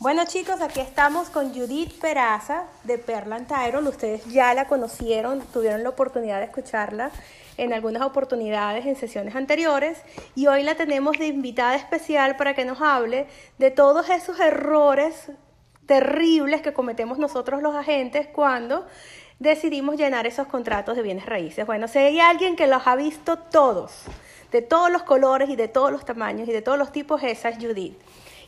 Bueno chicos, aquí estamos con Judith Peraza de Perlan Tyron. Ustedes ya la conocieron, tuvieron la oportunidad de escucharla en algunas oportunidades en sesiones anteriores y hoy la tenemos de invitada especial para que nos hable de todos esos errores terribles que cometemos nosotros los agentes cuando decidimos llenar esos contratos de bienes raíces. Bueno, si hay alguien que los ha visto todos, de todos los colores y de todos los tamaños y de todos los tipos, esa es Judith.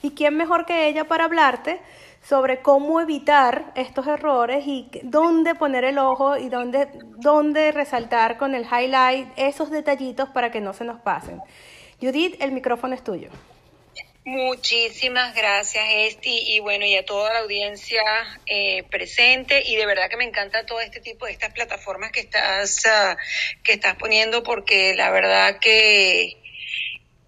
¿Y quién mejor que ella para hablarte sobre cómo evitar estos errores y dónde poner el ojo y dónde, dónde resaltar con el highlight esos detallitos para que no se nos pasen? Judith, el micrófono es tuyo. Muchísimas gracias, Esti, y bueno, y a toda la audiencia eh, presente. Y de verdad que me encanta todo este tipo de estas plataformas que estás, uh, que estás poniendo, porque la verdad que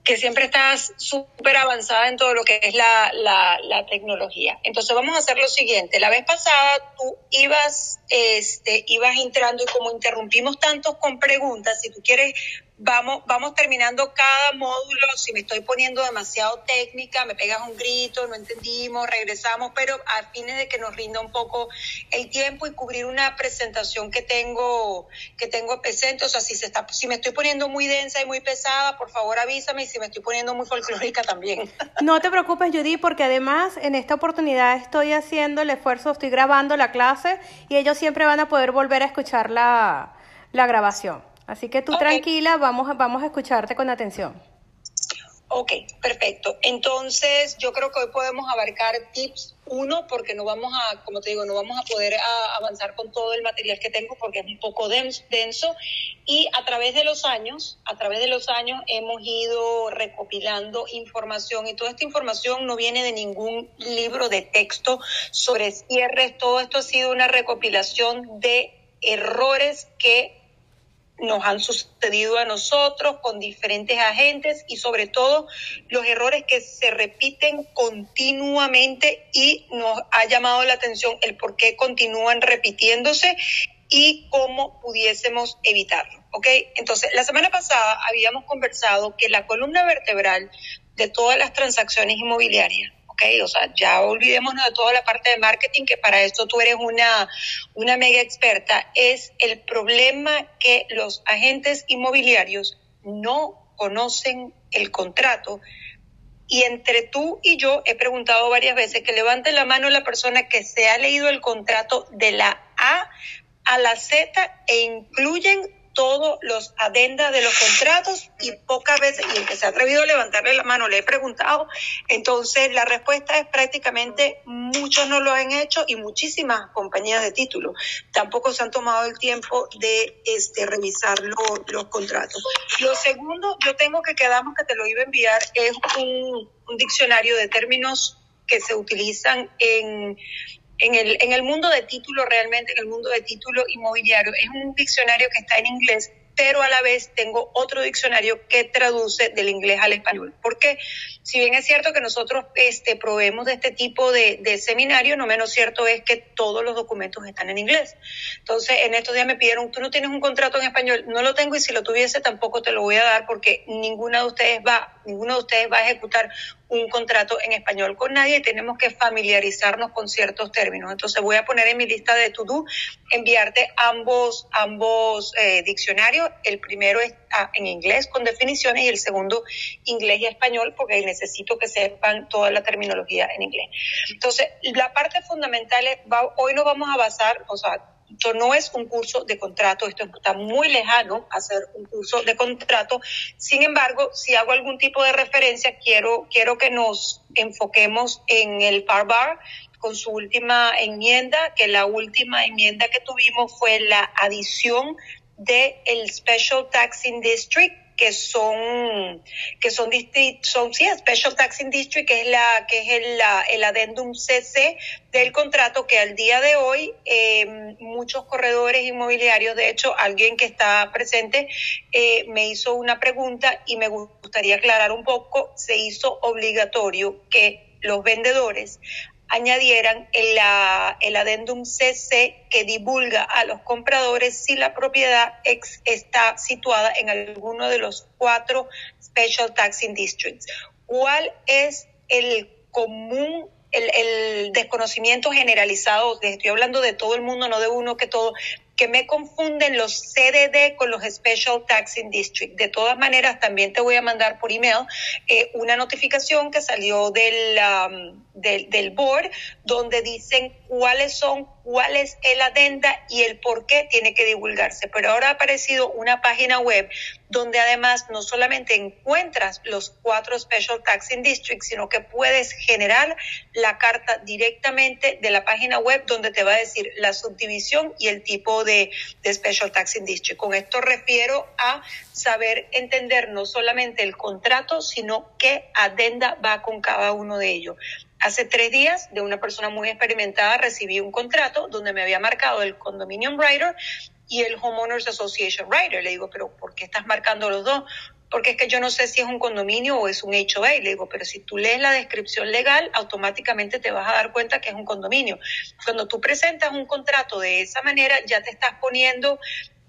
que siempre estás súper avanzada en todo lo que es la, la, la, tecnología. Entonces vamos a hacer lo siguiente. La vez pasada tú ibas, este, ibas entrando y como interrumpimos tantos con preguntas, si tú quieres vamos, vamos terminando cada módulo. Si me estoy poniendo demasiado técnica, me pegas un grito, no entendimos, regresamos, pero a fines de que nos rinda un poco el tiempo y cubrir una presentación que tengo, que tengo presente. O sea, si se está, si me estoy poniendo muy densa y muy pesada, por favor avísame y si me estoy poniendo muy folclórica también. No te preocupes, Judy, porque además en esta oportunidad estoy haciendo el esfuerzo, estoy grabando la clase y ellos siempre van a poder volver a escuchar la, la grabación. Así que tú tranquila, vamos, vamos a escucharte con atención. Ok, perfecto. Entonces, yo creo que hoy podemos abarcar tips uno, porque no vamos a, como te digo, no vamos a poder avanzar con todo el material que tengo porque es un poco denso. Y a través de los años, a través de los años hemos ido recopilando información y toda esta información no viene de ningún libro de texto sobre cierres. Todo esto ha sido una recopilación de errores que nos han sucedido a nosotros con diferentes agentes y sobre todo los errores que se repiten continuamente y nos ha llamado la atención el por qué continúan repitiéndose y cómo pudiésemos evitarlo. ¿Ok? Entonces, la semana pasada habíamos conversado que la columna vertebral de todas las transacciones inmobiliarias o sea, ya olvidémonos de toda la parte de marketing, que para esto tú eres una, una mega experta, es el problema que los agentes inmobiliarios no conocen el contrato. Y entre tú y yo he preguntado varias veces que levante la mano la persona que se ha leído el contrato de la A a la Z e incluyen todos los adendas de los contratos y pocas veces, y el que se ha atrevido a levantarle la mano le he preguntado, entonces la respuesta es prácticamente muchos no lo han hecho y muchísimas compañías de título tampoco se han tomado el tiempo de este, revisar los contratos. Lo segundo, yo tengo que quedamos que te lo iba a enviar, es un, un diccionario de términos que se utilizan en en el, en el mundo de título realmente, en el mundo de título inmobiliario, es un diccionario que está en inglés, pero a la vez tengo otro diccionario que traduce del inglés al español. Porque si bien es cierto que nosotros este, proveemos de este tipo de, de seminario, no menos cierto es que todos los documentos están en inglés. Entonces, en estos días me pidieron, tú no tienes un contrato en español, no lo tengo y si lo tuviese tampoco te lo voy a dar porque ninguna de ustedes va, ninguno de ustedes va a ejecutar un contrato en español con nadie y tenemos que familiarizarnos con ciertos términos. Entonces voy a poner en mi lista de to-do enviarte ambos, ambos eh, diccionarios. El primero es ah, en inglés con definiciones y el segundo inglés y español porque necesito que sepan toda la terminología en inglés. Entonces, la parte fundamental es, hoy nos vamos a basar, o sea, esto no es un curso de contrato, esto está muy lejano a ser un curso de contrato. Sin embargo, si hago algún tipo de referencia, quiero, quiero que nos enfoquemos en el PAR con su última enmienda, que la última enmienda que tuvimos fue la adición del el Special Taxing District que son que son son sí, Special Taxing District que es la que es el, la, el adendum CC del contrato que al día de hoy eh, muchos corredores inmobiliarios de hecho alguien que está presente eh, me hizo una pregunta y me gustaría aclarar un poco se hizo obligatorio que los vendedores añadieran el, el adendum CC que divulga a los compradores si la propiedad ex, está situada en alguno de los cuatro Special Taxing Districts. ¿Cuál es el común el, el desconocimiento generalizado, estoy hablando de todo el mundo, no de uno que todo, que me confunden los CDD con los Special Taxing District. De todas maneras, también te voy a mandar por email eh, una notificación que salió del, um, del, del, board donde dicen cuáles son, cuál es el adenda y el por qué tiene que divulgarse. Pero ahora ha aparecido una página web donde además no solamente encuentras los cuatro Special Taxing Districts, sino que puedes generar la carta directamente de la página web donde te va a decir la subdivisión y el tipo de, de Special Taxing District. Con esto refiero a saber entender no solamente el contrato, sino qué adenda va con cada uno de ellos. Hace tres días, de una persona muy experimentada, recibí un contrato donde me había marcado el Condominium Writer y el Homeowners Association Writer. Le digo, pero ¿por qué estás marcando los dos? Porque es que yo no sé si es un condominio o es un HOA. Le digo, pero si tú lees la descripción legal, automáticamente te vas a dar cuenta que es un condominio. Cuando tú presentas un contrato de esa manera, ya te estás poniendo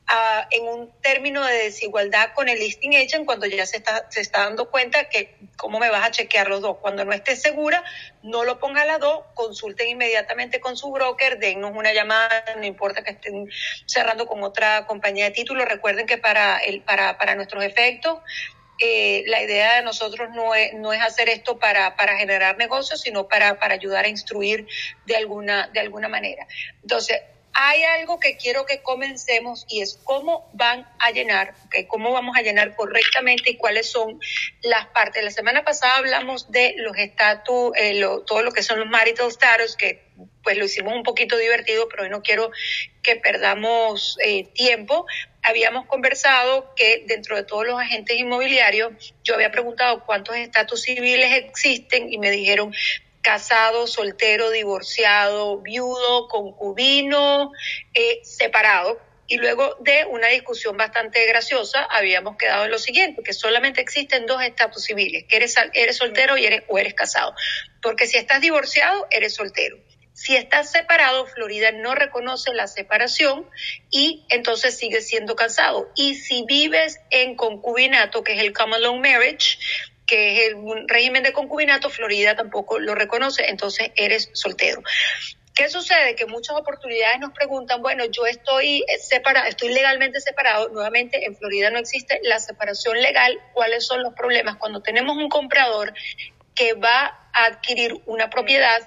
uh, en un término de desigualdad con el listing agent cuando ya se está, se está dando cuenta que cómo me vas a chequear los dos. Cuando no estés segura, no lo ponga a las dos, consulten inmediatamente con su broker, dennos una llamada, no importa que estén cerrando con otra compañía de títulos. Recuerden que para, el, para, para nuestros efectos, eh, la idea de nosotros no es, no es hacer esto para, para generar negocios, sino para, para ayudar a instruir de alguna, de alguna manera. Entonces, hay algo que quiero que comencemos y es cómo van a llenar, cómo vamos a llenar correctamente y cuáles son las partes. La semana pasada hablamos de los estatus, eh, lo, todo lo que son los marital status, que pues lo hicimos un poquito divertido, pero hoy no quiero que perdamos eh, tiempo. Habíamos conversado que dentro de todos los agentes inmobiliarios, yo había preguntado cuántos estatus civiles existen y me dijeron casado, soltero, divorciado, viudo, concubino, eh, separado. Y luego de una discusión bastante graciosa, habíamos quedado en lo siguiente, que solamente existen dos estatus civiles, que eres, eres soltero y eres, o eres casado. Porque si estás divorciado, eres soltero. Si estás separado, Florida no reconoce la separación y entonces sigues siendo casado. Y si vives en concubinato, que es el common law marriage, que es un régimen de concubinato, Florida tampoco lo reconoce, entonces eres soltero. ¿Qué sucede? Que muchas oportunidades nos preguntan, bueno, yo estoy separado, estoy legalmente separado, nuevamente en Florida no existe la separación legal, ¿cuáles son los problemas? Cuando tenemos un comprador que va a adquirir una propiedad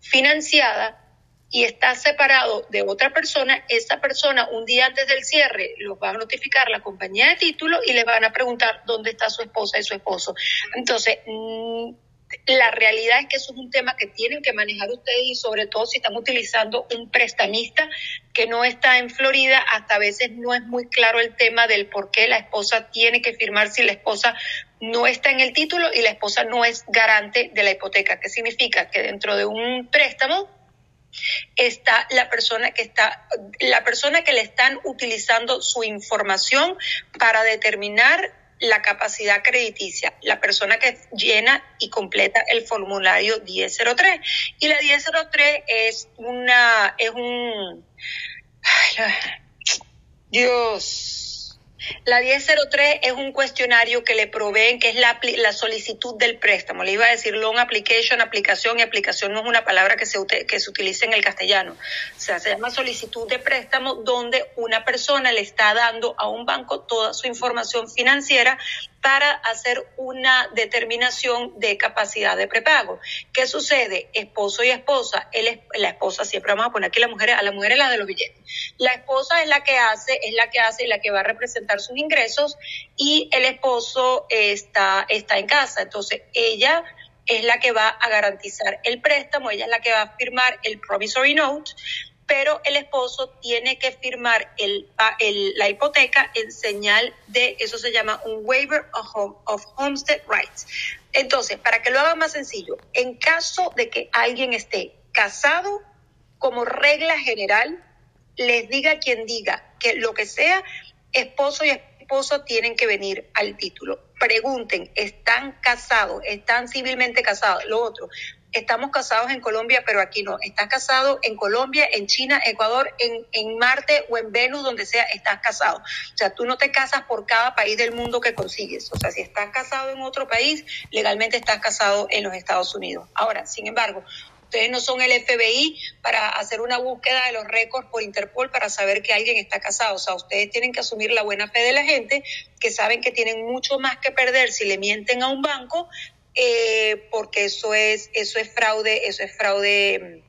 financiada, y está separado de otra persona, esa persona un día antes del cierre los va a notificar la compañía de título y les van a preguntar dónde está su esposa y su esposo. Entonces, mm, la realidad es que eso es un tema que tienen que manejar ustedes y sobre todo si están utilizando un prestamista que no está en Florida, hasta a veces no es muy claro el tema del por qué la esposa tiene que firmar si la esposa no está en el título y la esposa no es garante de la hipoteca. ¿Qué significa? Que dentro de un préstamo está la persona que está, la persona que le están utilizando su información para determinar la capacidad crediticia, la persona que llena y completa el formulario 1003. Y la 1003 es una, es un, Dios, la 1003 es un cuestionario que le proveen, que es la, la, solicitud del préstamo. Le iba a decir loan application, aplicación, y aplicación no es una palabra que se, que se utilice en el castellano. O sea, se llama solicitud de préstamo donde una persona le está dando a un banco toda su información financiera para hacer una determinación de capacidad de prepago. ¿Qué sucede? Esposo y esposa, la esposa siempre vamos a poner aquí la mujer, a la mujer es la de los billetes. La esposa es la que hace, es la que hace y la que va a representar sus ingresos y el esposo está, está en casa. Entonces, ella es la que va a garantizar el préstamo, ella es la que va a firmar el promissory note pero el esposo tiene que firmar el, la hipoteca en señal de, eso se llama un waiver of, of homestead rights. Entonces, para que lo haga más sencillo, en caso de que alguien esté casado, como regla general, les diga quien diga que lo que sea, esposo y esposo tienen que venir al título. Pregunten, ¿están casados? ¿Están civilmente casados? Lo otro, estamos casados en Colombia, pero aquí no. Estás casado en Colombia, en China, Ecuador, en, en Marte o en Venus, donde sea, estás casado. O sea, tú no te casas por cada país del mundo que consigues. O sea, si estás casado en otro país, legalmente estás casado en los Estados Unidos. Ahora, sin embargo, Ustedes no son el FBI para hacer una búsqueda de los récords por Interpol para saber que alguien está casado. O sea, ustedes tienen que asumir la buena fe de la gente que saben que tienen mucho más que perder si le mienten a un banco, eh, porque eso es, eso es fraude, eso es fraude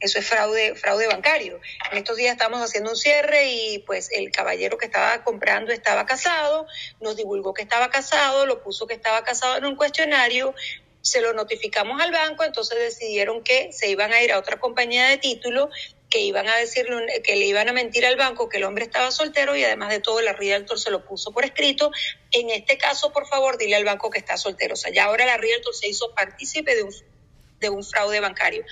eso es fraude, fraude bancario. En estos días estamos haciendo un cierre y pues el caballero que estaba comprando estaba casado, nos divulgó que estaba casado, lo puso que estaba casado en un cuestionario, se lo notificamos al banco, entonces decidieron que se iban a ir a otra compañía de título, que iban a decirle, que le iban a mentir al banco que el hombre estaba soltero y además de todo la Realtor se lo puso por escrito. En este caso, por favor, dile al banco que está soltero. O sea, ya ahora la Realtor se hizo partícipe de un de un fraude bancario.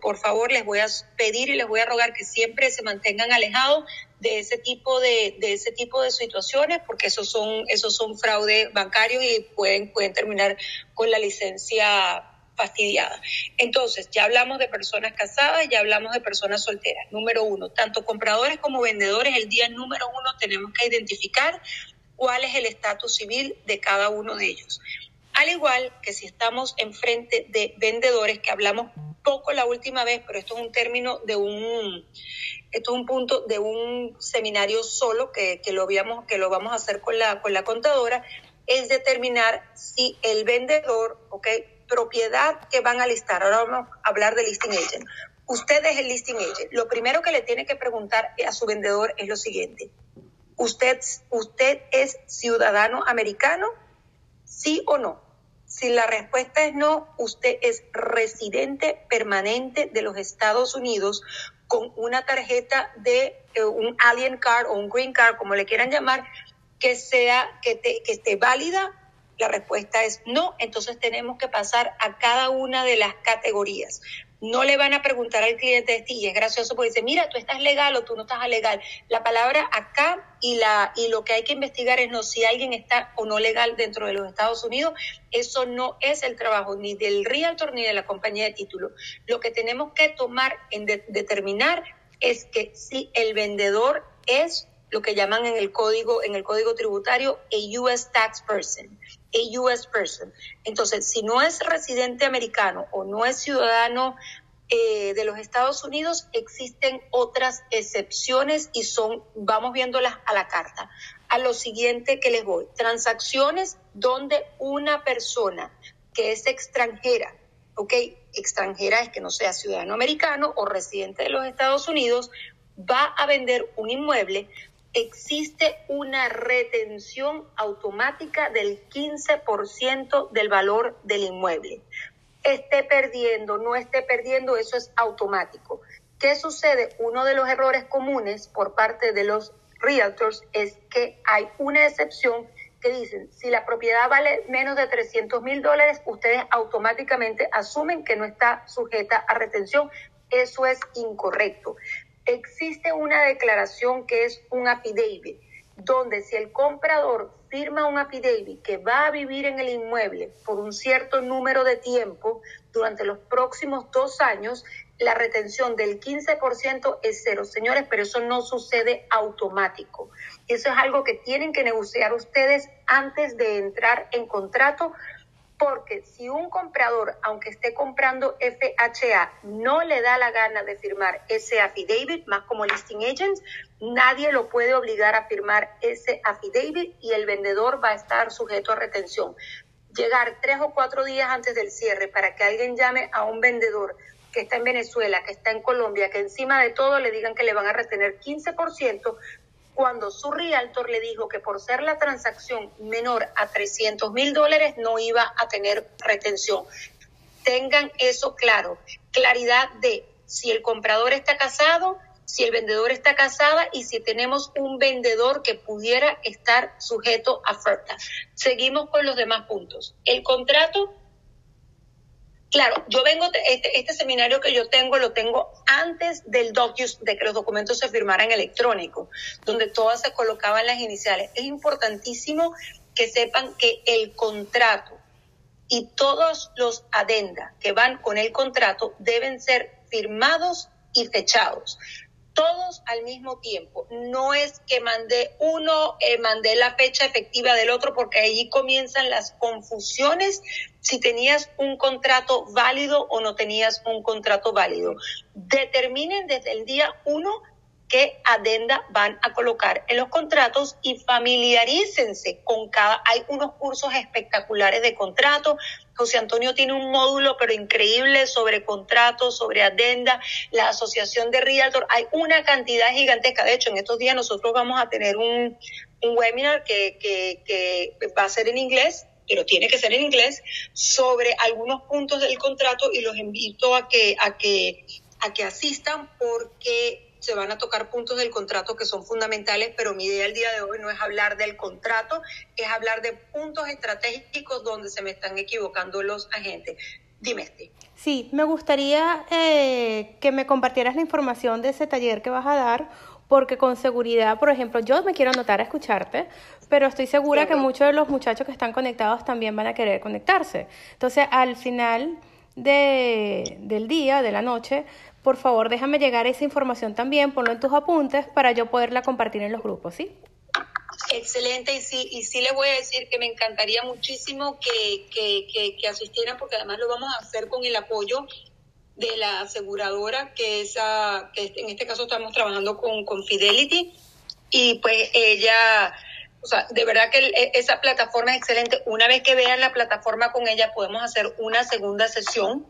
por favor, les voy a pedir y les voy a rogar que siempre se mantengan alejados de ese tipo de, de ese tipo de situaciones porque esos son esos son fraudes bancarios y pueden pueden terminar con la licencia fastidiada. Entonces, ya hablamos de personas casadas, ya hablamos de personas solteras. Número uno, tanto compradores como vendedores, el día número uno tenemos que identificar cuál es el estatus civil de cada uno de ellos. Al igual que si estamos enfrente de vendedores, que hablamos poco la última vez, pero esto es un término de un, esto es un punto de un seminario solo que, lo, habíamos, que lo vamos a hacer con la, con la contadora, es determinar si el vendedor, ok, propiedad que van a listar, ahora vamos a hablar de listing agent. Usted es el listing agent. Lo primero que le tiene que preguntar a su vendedor es lo siguiente. ¿Usted, usted es ciudadano americano? ¿Sí o no? Si la respuesta es no, usted es residente permanente de los Estados Unidos con una tarjeta de eh, un alien card o un green card, como le quieran llamar, que sea que, que esté válida. La respuesta es no, entonces tenemos que pasar a cada una de las categorías. No le van a preguntar al cliente de y es gracioso porque dice, mira, tú estás legal o tú no estás legal. La palabra acá y, la, y lo que hay que investigar es no si alguien está o no legal dentro de los Estados Unidos. Eso no es el trabajo ni del realtor ni de la compañía de título. Lo que tenemos que tomar en determinar es que si el vendedor es lo que llaman en el código, en el código tributario, a US tax person, a US person. Entonces, si no es residente americano o no es ciudadano eh, de los Estados Unidos, existen otras excepciones y son, vamos viéndolas a la carta. A lo siguiente que les voy, transacciones donde una persona que es extranjera, ¿ok? Extranjera es que no sea ciudadano americano o residente de los Estados Unidos, va a vender un inmueble, existe una retención automática del 15% del valor del inmueble. Esté perdiendo, no esté perdiendo, eso es automático. ¿Qué sucede? Uno de los errores comunes por parte de los realtors es que hay una excepción que dicen, si la propiedad vale menos de 300 mil dólares, ustedes automáticamente asumen que no está sujeta a retención. Eso es incorrecto existe una declaración que es un affidavit, donde si el comprador firma un affidavit que va a vivir en el inmueble por un cierto número de tiempo durante los próximos dos años, la retención del 15% es cero. Señores, pero eso no sucede automático. Eso es algo que tienen que negociar ustedes antes de entrar en contrato porque si un comprador, aunque esté comprando FHA, no le da la gana de firmar ese affidavit, más como listing agents, nadie lo puede obligar a firmar ese affidavit y el vendedor va a estar sujeto a retención. Llegar tres o cuatro días antes del cierre para que alguien llame a un vendedor que está en Venezuela, que está en Colombia, que encima de todo le digan que le van a retener 15%, cuando su realtor le dijo que por ser la transacción menor a 300 mil dólares no iba a tener retención. Tengan eso claro, claridad de si el comprador está casado, si el vendedor está casada y si tenemos un vendedor que pudiera estar sujeto a oferta. Seguimos con los demás puntos. El contrato Claro, yo vengo, este, este, seminario que yo tengo lo tengo antes del docus, de que los documentos se firmaran electrónico, donde todas se colocaban las iniciales. Es importantísimo que sepan que el contrato y todos los adenda que van con el contrato deben ser firmados y fechados todos al mismo tiempo. No es que mandé uno, eh, mandé la fecha efectiva del otro, porque ahí comienzan las confusiones si tenías un contrato válido o no tenías un contrato válido. Determinen desde el día uno qué adenda van a colocar en los contratos y familiarícense con cada. Hay unos cursos espectaculares de contrato. José Antonio tiene un módulo pero increíble sobre contratos, sobre adenda, la asociación de Realtor. Hay una cantidad gigantesca. De hecho, en estos días nosotros vamos a tener un, un webinar que, que, que va a ser en inglés pero tiene que ser en inglés, sobre algunos puntos del contrato y los invito a que, a que, a que asistan porque se van a tocar puntos del contrato que son fundamentales, pero mi idea el día de hoy no es hablar del contrato, es hablar de puntos estratégicos donde se me están equivocando los agentes. Dime. Sí, me gustaría eh, que me compartieras la información de ese taller que vas a dar, porque con seguridad, por ejemplo, yo me quiero anotar a escucharte, pero estoy segura que muchos de los muchachos que están conectados también van a querer conectarse. Entonces, al final de, del día, de la noche, por favor déjame llegar esa información también, ponlo en tus apuntes para yo poderla compartir en los grupos, ¿sí? Excelente, y sí, y sí les voy a decir que me encantaría muchísimo que, que, que, asistieran, porque además lo vamos a hacer con el apoyo de la aseguradora, que, es que en este caso estamos trabajando con, con Fidelity, y pues ella, o sea, de verdad que e, esa plataforma es excelente. Una vez que vean la plataforma con ella, podemos hacer una segunda sesión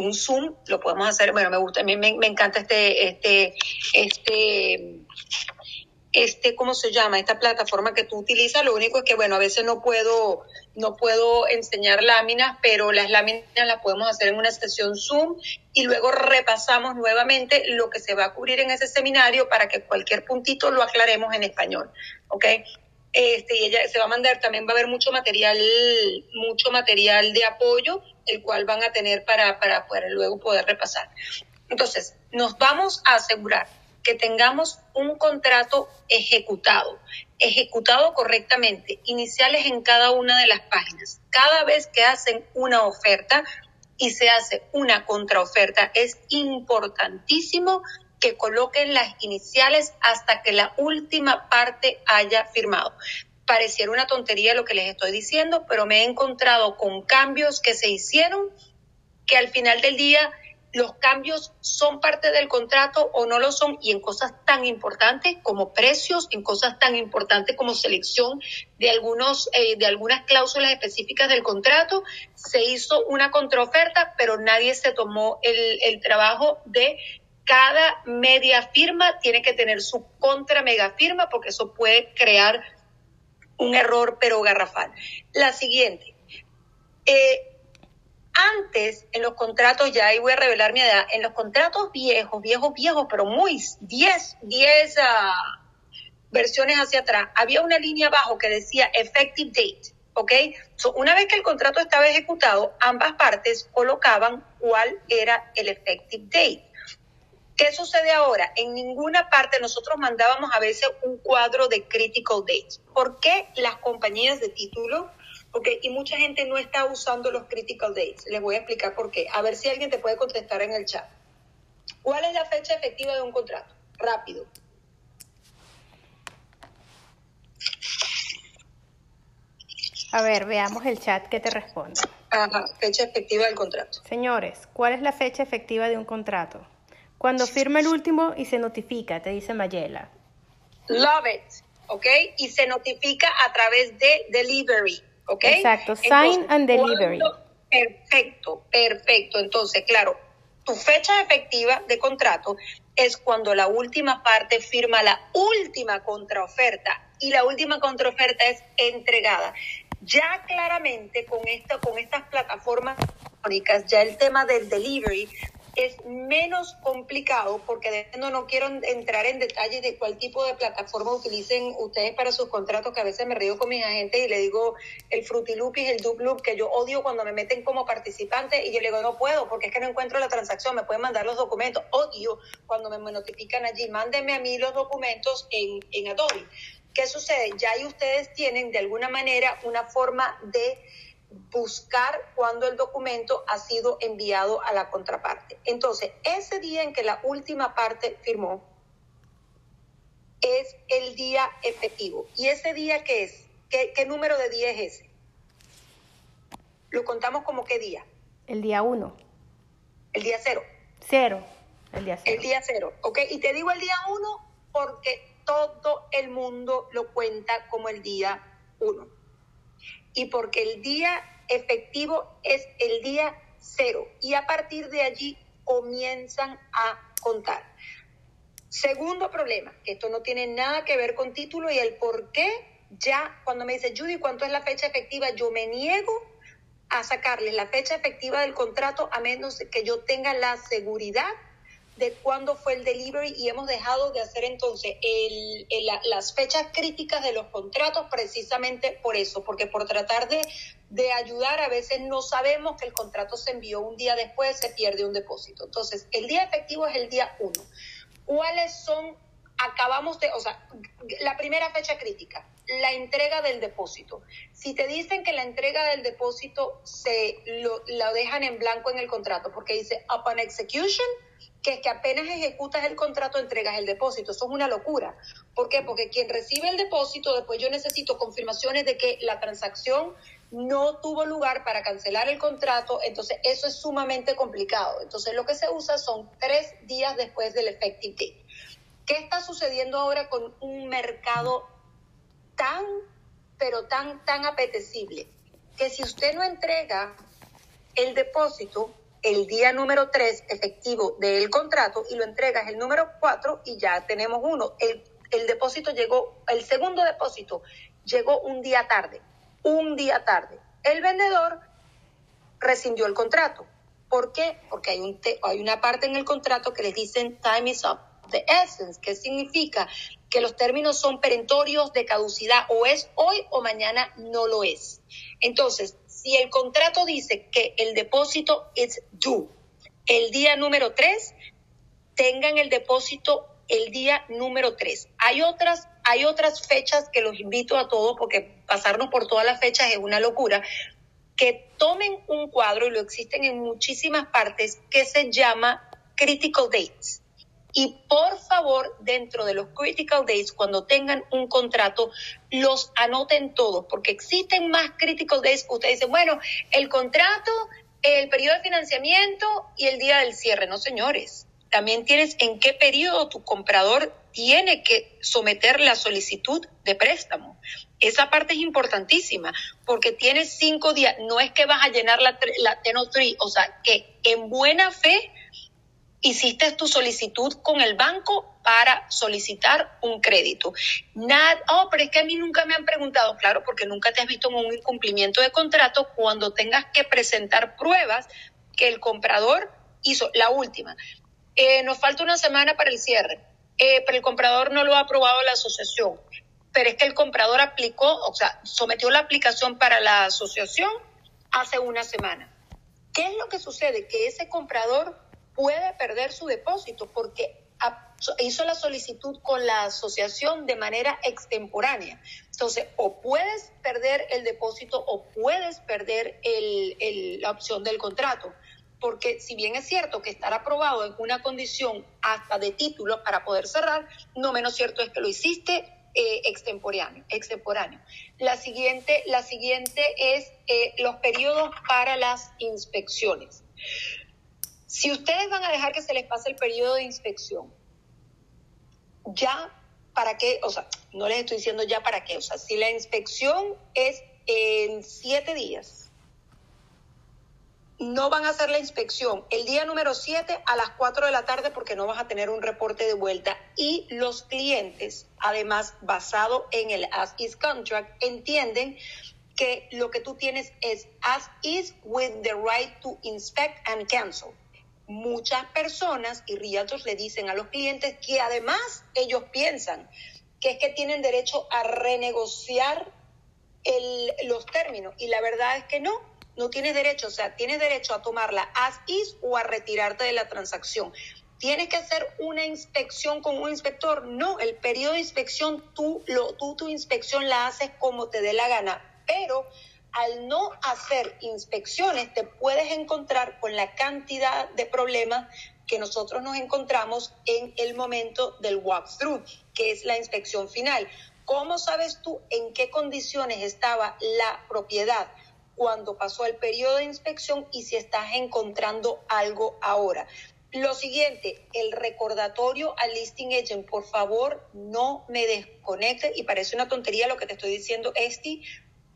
un Zoom, lo podemos hacer, bueno, me gusta, a mí me, encanta este, este, este, este, ¿cómo se llama? Esta plataforma que tú utilizas, lo único es que, bueno, a veces no puedo, no puedo enseñar láminas, pero las láminas las podemos hacer en una sesión Zoom y luego repasamos nuevamente lo que se va a cubrir en ese seminario para que cualquier puntito lo aclaremos en español, ¿ok? Este, y ella se va a mandar, también va a haber mucho material, mucho material de apoyo el cual van a tener para, para poder luego poder repasar. Entonces, nos vamos a asegurar que tengamos un contrato ejecutado, ejecutado correctamente, iniciales en cada una de las páginas. Cada vez que hacen una oferta y se hace una contraoferta, es importantísimo que coloquen las iniciales hasta que la última parte haya firmado pareciera una tontería lo que les estoy diciendo, pero me he encontrado con cambios que se hicieron que al final del día los cambios son parte del contrato o no lo son y en cosas tan importantes como precios, en cosas tan importantes como selección de algunos eh, de algunas cláusulas específicas del contrato se hizo una contraoferta, pero nadie se tomó el, el trabajo de cada media firma tiene que tener su contra mega firma porque eso puede crear un error pero garrafal. La siguiente, eh, antes en los contratos, ya ahí voy a revelar mi edad, en los contratos viejos, viejos, viejos, pero muy 10, 10 uh, versiones hacia atrás, había una línea abajo que decía effective date. ¿Ok? una vez que el contrato estaba ejecutado, ambas partes colocaban cuál era el effective date. ¿Qué sucede ahora? En ninguna parte nosotros mandábamos a veces un cuadro de critical dates. ¿Por qué las compañías de título? Porque, y mucha gente no está usando los critical dates. Les voy a explicar por qué. A ver si alguien te puede contestar en el chat. ¿Cuál es la fecha efectiva de un contrato? Rápido. A ver, veamos el chat que te responde. Ajá, fecha efectiva del contrato. Señores, ¿cuál es la fecha efectiva de un contrato? Cuando firma el último y se notifica, te dice Mayela. Love it, ¿ok? Y se notifica a través de delivery, ¿ok? Exacto, sign and delivery. perfecto, perfecto. Entonces, claro, tu fecha efectiva de contrato es cuando la última parte firma la última contraoferta y la última contraoferta es entregada. Ya claramente con esto, con estas plataformas ya el tema del delivery es menos complicado porque no, no quiero entrar en detalles de cuál tipo de plataforma utilicen ustedes para sus contratos, que a veces me río con mis agentes y le digo el Frutilupis, el Loop, que yo odio cuando me meten como participante y yo le digo no puedo porque es que no encuentro la transacción, me pueden mandar los documentos, odio cuando me notifican allí, mándenme a mí los documentos en, en Adobe. ¿Qué sucede? Ya ahí ustedes tienen de alguna manera una forma de buscar cuando el documento ha sido enviado a la contraparte. Entonces, ese día en que la última parte firmó es el día efectivo. ¿Y ese día qué es? ¿Qué, qué número de día es ese? ¿Lo contamos como qué día? El día 1. El día cero. Cero. El día cero. El día cero, ¿ok? Y te digo el día 1 porque todo el mundo lo cuenta como el día 1. Y porque el día efectivo es el día cero. Y a partir de allí comienzan a contar. Segundo problema, que esto no tiene nada que ver con título y el por qué ya cuando me dice Judy, ¿cuánto es la fecha efectiva? Yo me niego a sacarle la fecha efectiva del contrato a menos que yo tenga la seguridad de cuándo fue el delivery y hemos dejado de hacer entonces el, las fechas críticas de los contratos precisamente por eso, porque por tratar de, de ayudar a veces no sabemos que el contrato se envió un día después, se pierde un depósito. Entonces, el día efectivo es el día 1. ¿Cuáles son, acabamos de, o sea, la primera fecha crítica, la entrega del depósito? Si te dicen que la entrega del depósito se lo, lo dejan en blanco en el contrato, porque dice upon execution, que es que apenas ejecutas el contrato entregas el depósito. Eso es una locura. ¿Por qué? Porque quien recibe el depósito, después yo necesito confirmaciones de que la transacción no tuvo lugar para cancelar el contrato, entonces eso es sumamente complicado. Entonces lo que se usa son tres días después del effective date. ¿Qué está sucediendo ahora con un mercado tan, pero tan, tan apetecible? Que si usted no entrega el depósito, el día número 3 efectivo del contrato y lo entregas el número 4 y ya tenemos uno. El, el, depósito llegó, el segundo depósito llegó un día tarde, un día tarde. El vendedor rescindió el contrato. ¿Por qué? Porque hay, un te, hay una parte en el contrato que les dicen time is up, the essence, que significa que los términos son perentorios de caducidad, o es hoy o mañana no lo es. Entonces, si el contrato dice que el depósito es due el día número 3, tengan el depósito el día número 3. Hay otras, hay otras fechas que los invito a todos, porque pasarnos por todas las fechas es una locura, que tomen un cuadro, y lo existen en muchísimas partes, que se llama Critical Dates. Y por favor, dentro de los critical days, cuando tengan un contrato, los anoten todos, porque existen más critical days. Ustedes dicen, bueno, el contrato, el periodo de financiamiento y el día del cierre. No, señores. También tienes en qué periodo tu comprador tiene que someter la solicitud de préstamo. Esa parte es importantísima porque tienes cinco días. No es que vas a llenar la, la Tenor 3, o sea, que en buena fe hiciste tu solicitud con el banco para solicitar un crédito. Oh, pero es que a mí nunca me han preguntado, claro, porque nunca te has visto en un incumplimiento de contrato cuando tengas que presentar pruebas que el comprador hizo. La última, eh, nos falta una semana para el cierre, eh, pero el comprador no lo ha aprobado la asociación, pero es que el comprador aplicó, o sea, sometió la aplicación para la asociación hace una semana. ¿Qué es lo que sucede? Que ese comprador puede perder su depósito porque hizo la solicitud con la asociación de manera extemporánea. Entonces, o puedes perder el depósito o puedes perder el, la opción del contrato. Porque si bien es cierto que estar aprobado en una condición hasta de título para poder cerrar, no menos cierto es que lo hiciste eh, extemporáneo, extemporáneo. La siguiente, la siguiente es eh, los periodos para las inspecciones. Si ustedes van a dejar que se les pase el periodo de inspección, ya para qué, o sea, no les estoy diciendo ya para qué, o sea, si la inspección es en siete días, no van a hacer la inspección el día número siete a las cuatro de la tarde porque no vas a tener un reporte de vuelta y los clientes, además basado en el as is contract, entienden que lo que tú tienes es as is with the right to inspect and cancel muchas personas y realtors le dicen a los clientes que además ellos piensan que es que tienen derecho a renegociar los términos y la verdad es que no, no tienes derecho, o sea, tienes derecho a tomarla as is o a retirarte de la transacción. ¿Tienes que hacer una inspección con un inspector? No, el periodo de inspección tú, lo, tú tu inspección la haces como te dé la gana, pero al no hacer inspecciones te puedes encontrar con la cantidad de problemas que nosotros nos encontramos en el momento del walkthrough, que es la inspección final. ¿Cómo sabes tú en qué condiciones estaba la propiedad cuando pasó el periodo de inspección y si estás encontrando algo ahora? Lo siguiente, el recordatorio al listing agent, por favor, no me desconecte. Y parece una tontería lo que te estoy diciendo, Esti,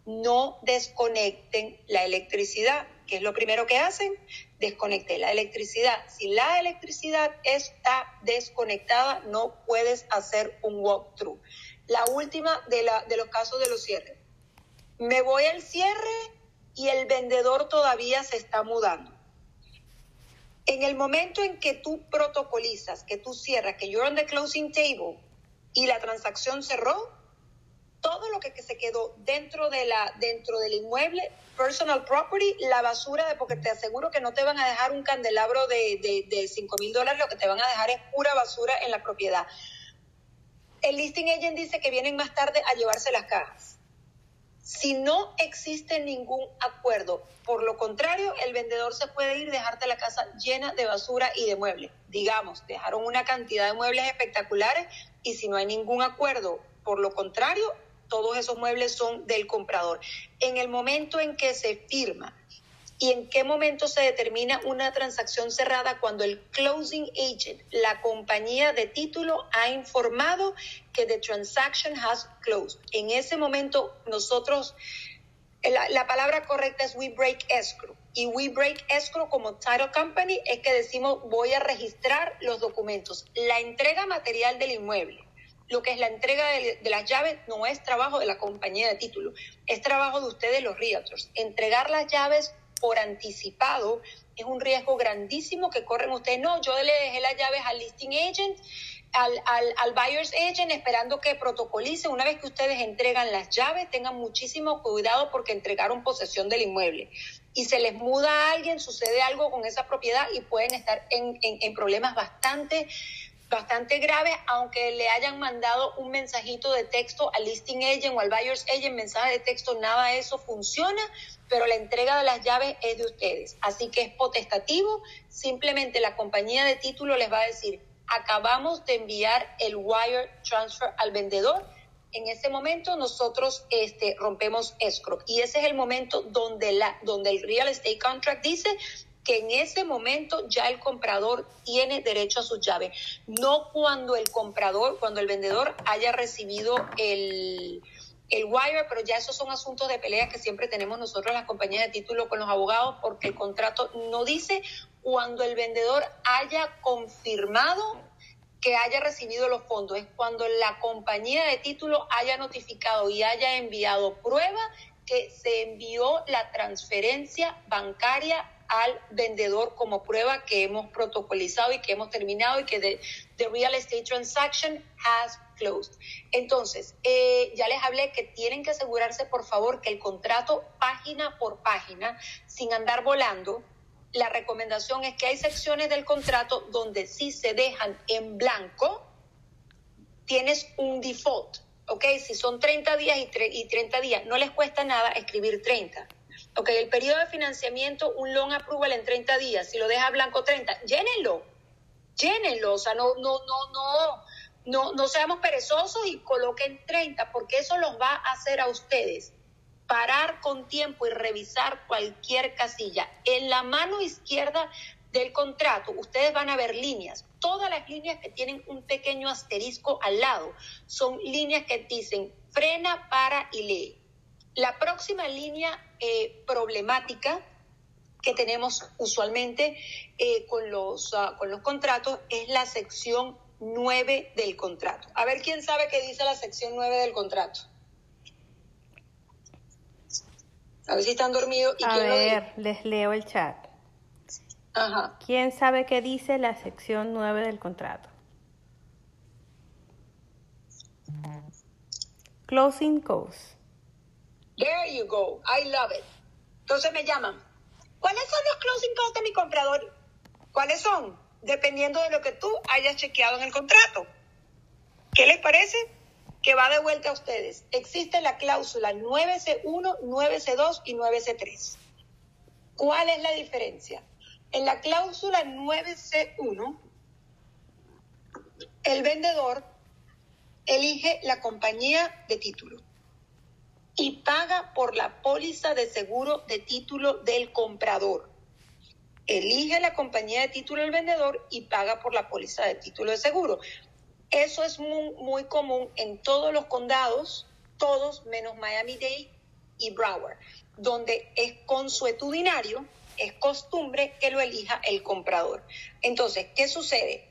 no desconecten la electricidad. ¿Qué es lo primero que hacen? Desconecten la electricidad. Si la electricidad está desconectada, no puedes hacer un walkthrough. La última de, la, de los casos de los cierres. Me voy al cierre y el vendedor todavía se está mudando. En el momento en que tú protocolizas, que tú cierras, que you're on the closing table y la transacción cerró, todo lo que, se quedó dentro, de la, dentro del inmueble, personal property, la basura, de, porque te aseguro que no te van a dejar un candelabro de, de, de 5 mil dólares, lo que te van a dejar es pura basura en la propiedad. El listing agent dice que vienen más tarde a llevarse las cajas si no existe ningún acuerdo, por lo contrario, el vendedor se puede ir, dejarte la casa llena de basura y de muebles. Digamos, dejaron una cantidad de muebles espectaculares y si no hay ningún acuerdo, por lo contrario, todos esos muebles son del comprador. En el momento en que se firma ¿Y en qué momento se determina una transacción cerrada cuando el closing agent, la compañía de título, ha informado que the transaction has closed? En ese momento nosotros, la, la palabra correcta es we break escrow. Y we break escrow como title company es que decimos voy a registrar los documentos. La entrega material del inmueble lo que es la entrega de, las llaves no es trabajo de la compañía de título, es trabajo de ustedes los realtors. Entregar las llaves por anticipado es un riesgo grandísimo que corren ustedes. No, yo le dejé las llaves al listing agent, al, al, al, buyer's agent, esperando que protocolice. Una vez que ustedes entregan las llaves, tengan muchísimo cuidado porque entregaron posesión del inmueble. Y se les muda a alguien, sucede algo con esa propiedad y pueden estar en, en, en problemas bastante bastante grave, aunque le hayan mandado un mensajito de texto al listing agent o al buyer's agent, mensaje de texto, nada de eso funciona, pero la entrega de las llaves es de ustedes. Así que es potestativo, simplemente la compañía de título les va a decir, acabamos de enviar el wire transfer al vendedor. En ese momento nosotros este, rompemos escrow y ese es el momento donde, la, donde el real estate contract dice que en ese momento ya el comprador tiene derecho a sus llaves, no cuando el comprador, cuando el vendedor haya recibido el, el wire, pero ya esos son asuntos de pelea que siempre tenemos nosotros las compañías de título con los abogados, porque el contrato no dice cuando el vendedor haya confirmado que haya recibido los fondos, es cuando la compañía de título haya notificado y haya enviado prueba que se envió la transferencia bancaria al vendedor como prueba que hemos protocolizado y que hemos terminado y que the, real estate transaction has closed. Entonces, eh, ya les hablé que tienen que asegurarse, por favor, que el contrato página por página, sin andar volando, la recomendación es que hay secciones del contrato donde si se dejan en blanco, tienes un default. ¿Ok? Si son 30 días y, y 30 días, no les cuesta nada escribir 30 ok, el periodo de financiamiento, un loan approval en 30 días, si lo deja blanco 30, llénenlo, llénenlo, o sea, no, no, no, no, no, no seamos perezosos y coloquen 30, porque eso los va a hacer a ustedes parar con tiempo y revisar cualquier casilla. En la mano izquierda del contrato, ustedes van a ver líneas. Todas las líneas que tienen un pequeño asterisco al lado son líneas que dicen frena, para y lee. La próxima línea eh, problemática que tenemos usualmente eh, con, los, uh, con los contratos es la sección 9 del contrato. A ver quién sabe qué dice la sección 9 del contrato. A ver si están dormidos. Y A ver, les leo el chat. Ajá. ¿Quién sabe qué dice la sección 9 del contrato? Closing costs. There you go. I love it. Entonces me llaman. ¿Cuáles son los closing costs de mi comprador? ¿Cuáles son? Dependiendo de lo que tú hayas chequeado en el contrato. ¿Qué les parece? que va de vuelta a ustedes. Existe la cláusula 9C1, 9C2 y 9C3. ¿Cuál es la diferencia? En la cláusula 9C1, el vendedor elige la compañía de título y paga por la póliza de seguro de título del comprador. Elige la compañía de título del vendedor y paga por la póliza de título de seguro. Eso es muy, muy común en todos los condados, todos menos Miami-Dade y Broward, donde es consuetudinario, es costumbre que lo elija el comprador. Entonces, ¿qué sucede?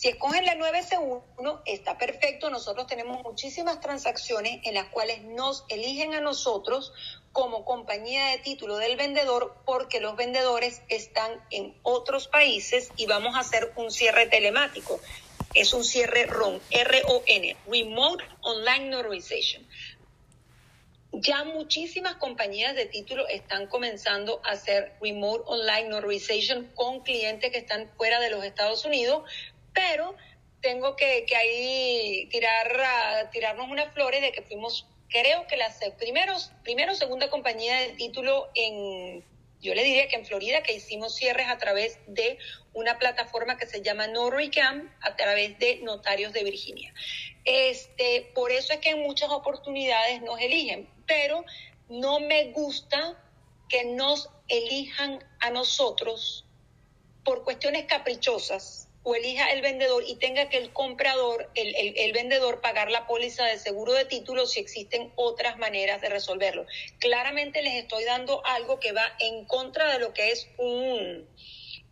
Si escogen la 9C1, está perfecto. Nosotros tenemos muchísimas transacciones en las cuales nos eligen a nosotros como compañía de título del vendedor porque los vendedores están en otros países y vamos a hacer un cierre telemático. Es un cierre RON, R-O-N, Remote Online Notarization. Ya muchísimas compañías de título están comenzando a hacer remote online notarization con clientes que están fuera de los Estados Unidos pero tengo que, que ahí tirar, tirarnos unas flores de que fuimos, creo que las primeros, primero segunda compañía de título en, yo le diría que en Florida, que hicimos cierres a través de una plataforma que se llama NotaryCam, a través de Notarios de Virginia. Este, por eso es que en muchas oportunidades nos eligen, pero no me gusta que nos elijan a nosotros por cuestiones caprichosas o elija el vendedor y tenga que el comprador, el, el, vendedor, pagar la póliza de seguro de título si existen otras maneras de resolverlo. Claramente les estoy dando algo que va en contra de lo que es un,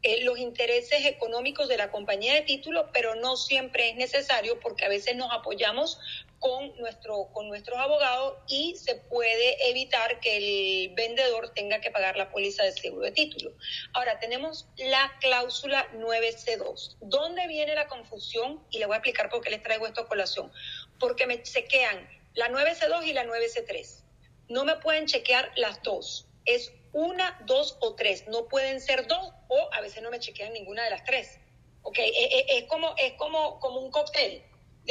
eh, los intereses económicos de la compañía de título, pero no siempre es necesario porque a veces nos apoyamos con, nuestro, con nuestros abogados y se puede evitar que el vendedor tenga que pagar la póliza de seguro de título. Ahora, tenemos la cláusula 9C2. ¿Dónde viene la confusión? Y le voy a explicar por qué les traigo esto a colación. Porque me chequean la 9C2 y la 9C3. No me pueden chequear las dos. Es una, dos o tres. No pueden ser dos o a veces no me chequean ninguna de las tres. ¿Ok? Es, e, es como, es como, como un cóctel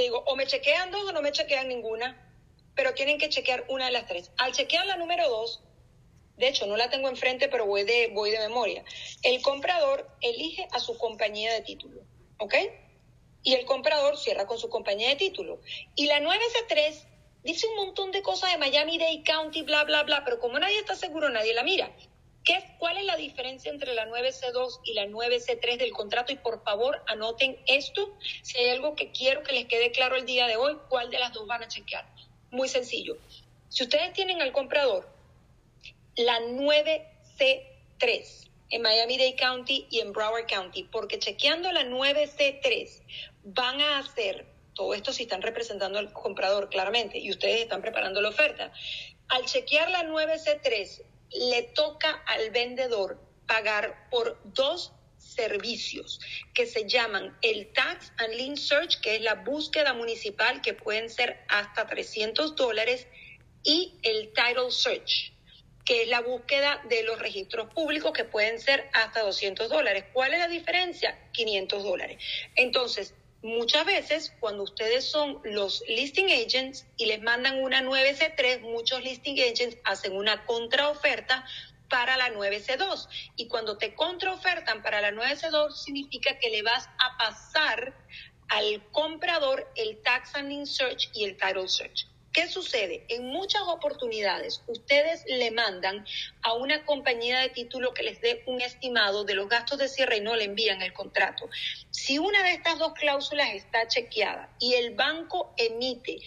digo, o me chequean dos o no me chequean ninguna, pero tienen que chequear una de las tres. Al chequear la número dos, de hecho no la tengo enfrente, pero voy de, voy de memoria, el comprador elige a su compañía de título, ¿ok? Y el comprador cierra con su compañía de título. Y la 9C3 dice un montón de cosas de Miami-Dade County, bla, bla, bla, pero como nadie está seguro, nadie la mira. ¿Cuál es la diferencia entre la 9C2 y la 9C3 del contrato? Y por favor, anoten esto. Si hay algo que quiero que les quede claro el día de hoy, ¿cuál de las dos van a chequear? Muy sencillo. Si ustedes tienen al comprador la 9C3 en Miami-Dade County y en Broward County, porque chequeando la 9C3 van a hacer, todo esto si están representando al comprador claramente y ustedes están preparando la oferta, al chequear la 9C3 le toca al vendedor pagar por dos servicios que se llaman el Tax and Lien Search, que es la búsqueda municipal, que pueden ser hasta 300 dólares, y el Title Search, que es la búsqueda de los registros públicos, que pueden ser hasta 200 dólares. ¿Cuál es la diferencia? 500 dólares. Entonces, Muchas veces, cuando ustedes son los listing agents y les mandan una 9C3, muchos listing agents hacen una contraoferta para la 9C2. Y cuando te contraofertan para la 9C2, significa que le vas a pasar al comprador el Tax and Search y el Title Search. ¿Qué sucede? En muchas oportunidades ustedes le mandan a una compañía de título que les dé un estimado de los gastos de cierre y no le envían el contrato. Si una de estas dos cláusulas está chequeada y el banco emite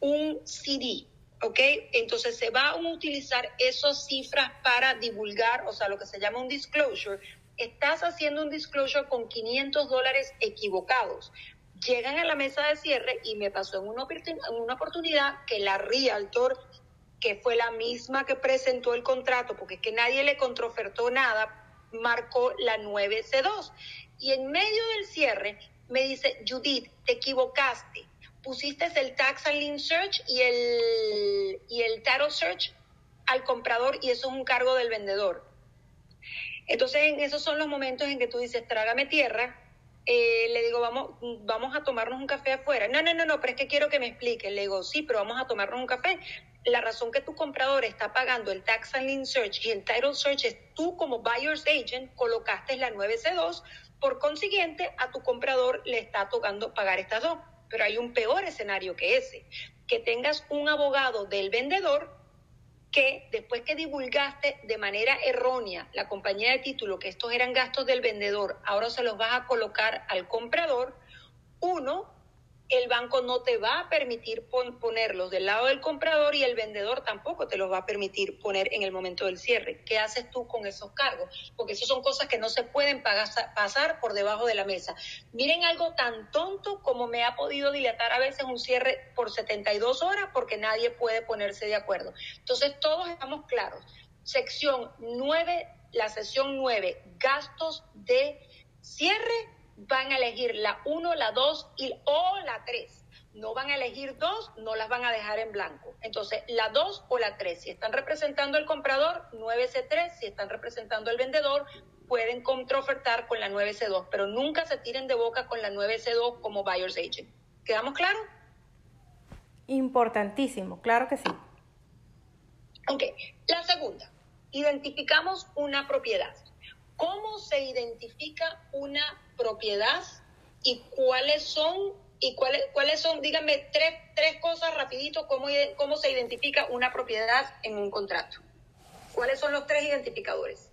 un CD, ¿ok? Entonces se va a utilizar esas cifras para divulgar, o sea, lo que se llama un disclosure. Estás haciendo un disclosure con 500 dólares equivocados llegan a la mesa de cierre y me pasó en una, oportunidad que la Realtor, que fue la misma que presentó el contrato, porque es que nadie le controfertó nada, marcó la 9C2. Y en medio del cierre me dice, Judith, te equivocaste. Pusiste el Tax and Lien Search y el, y el Title Search al comprador y eso es un cargo del vendedor. Entonces, en esos son los momentos en que tú dices, trágame tierra, eh, le digo, vamos, vamos a tomarnos un café afuera. No, no, no, no, pero es que quiero que me explique. Le digo, sí, pero vamos a tomarnos un café. La razón que tu comprador está pagando el Tax and Lien Search y el Title Search es tú como Buyer's Agent colocaste la 9C2, por consiguiente a tu comprador le está tocando pagar estas dos. Pero hay un peor escenario que ese, que tengas un abogado del vendedor que después que divulgaste de manera errónea la compañía de título que estos eran gastos del vendedor, ahora se los vas a colocar al comprador, uno, el banco no te va a permitir ponerlos del lado del comprador y el vendedor tampoco te los va a permitir poner en el momento del cierre. ¿Qué haces tú con esos cargos? Porque eso son cosas que no se pueden pasar por debajo de la mesa. Miren algo tan tonto como me ha podido dilatar a veces un cierre por 72 horas porque nadie puede ponerse de acuerdo. Entonces todos estamos claros. Sección 9, la sesión 9, gastos de cierre van a elegir la 1, la 2 y, o la 3. No van a elegir dos, no las van a dejar en blanco. Entonces, la 2 o la 3. Si están representando el comprador, 9C3. Si están representando el vendedor, pueden contraofertar con la 9C2. Pero nunca se tiren de boca con la 9C2 como buyer's agent. ¿Quedamos claros? Importantísimo, claro que sí. Ok, la segunda. Identificamos una propiedad. ¿Cómo se identifica una propiedad y cuáles son y cuáles cuáles son, díganme tres, tres cosas rapidito cómo cómo se identifica una propiedad en un contrato. ¿Cuáles son los tres identificadores?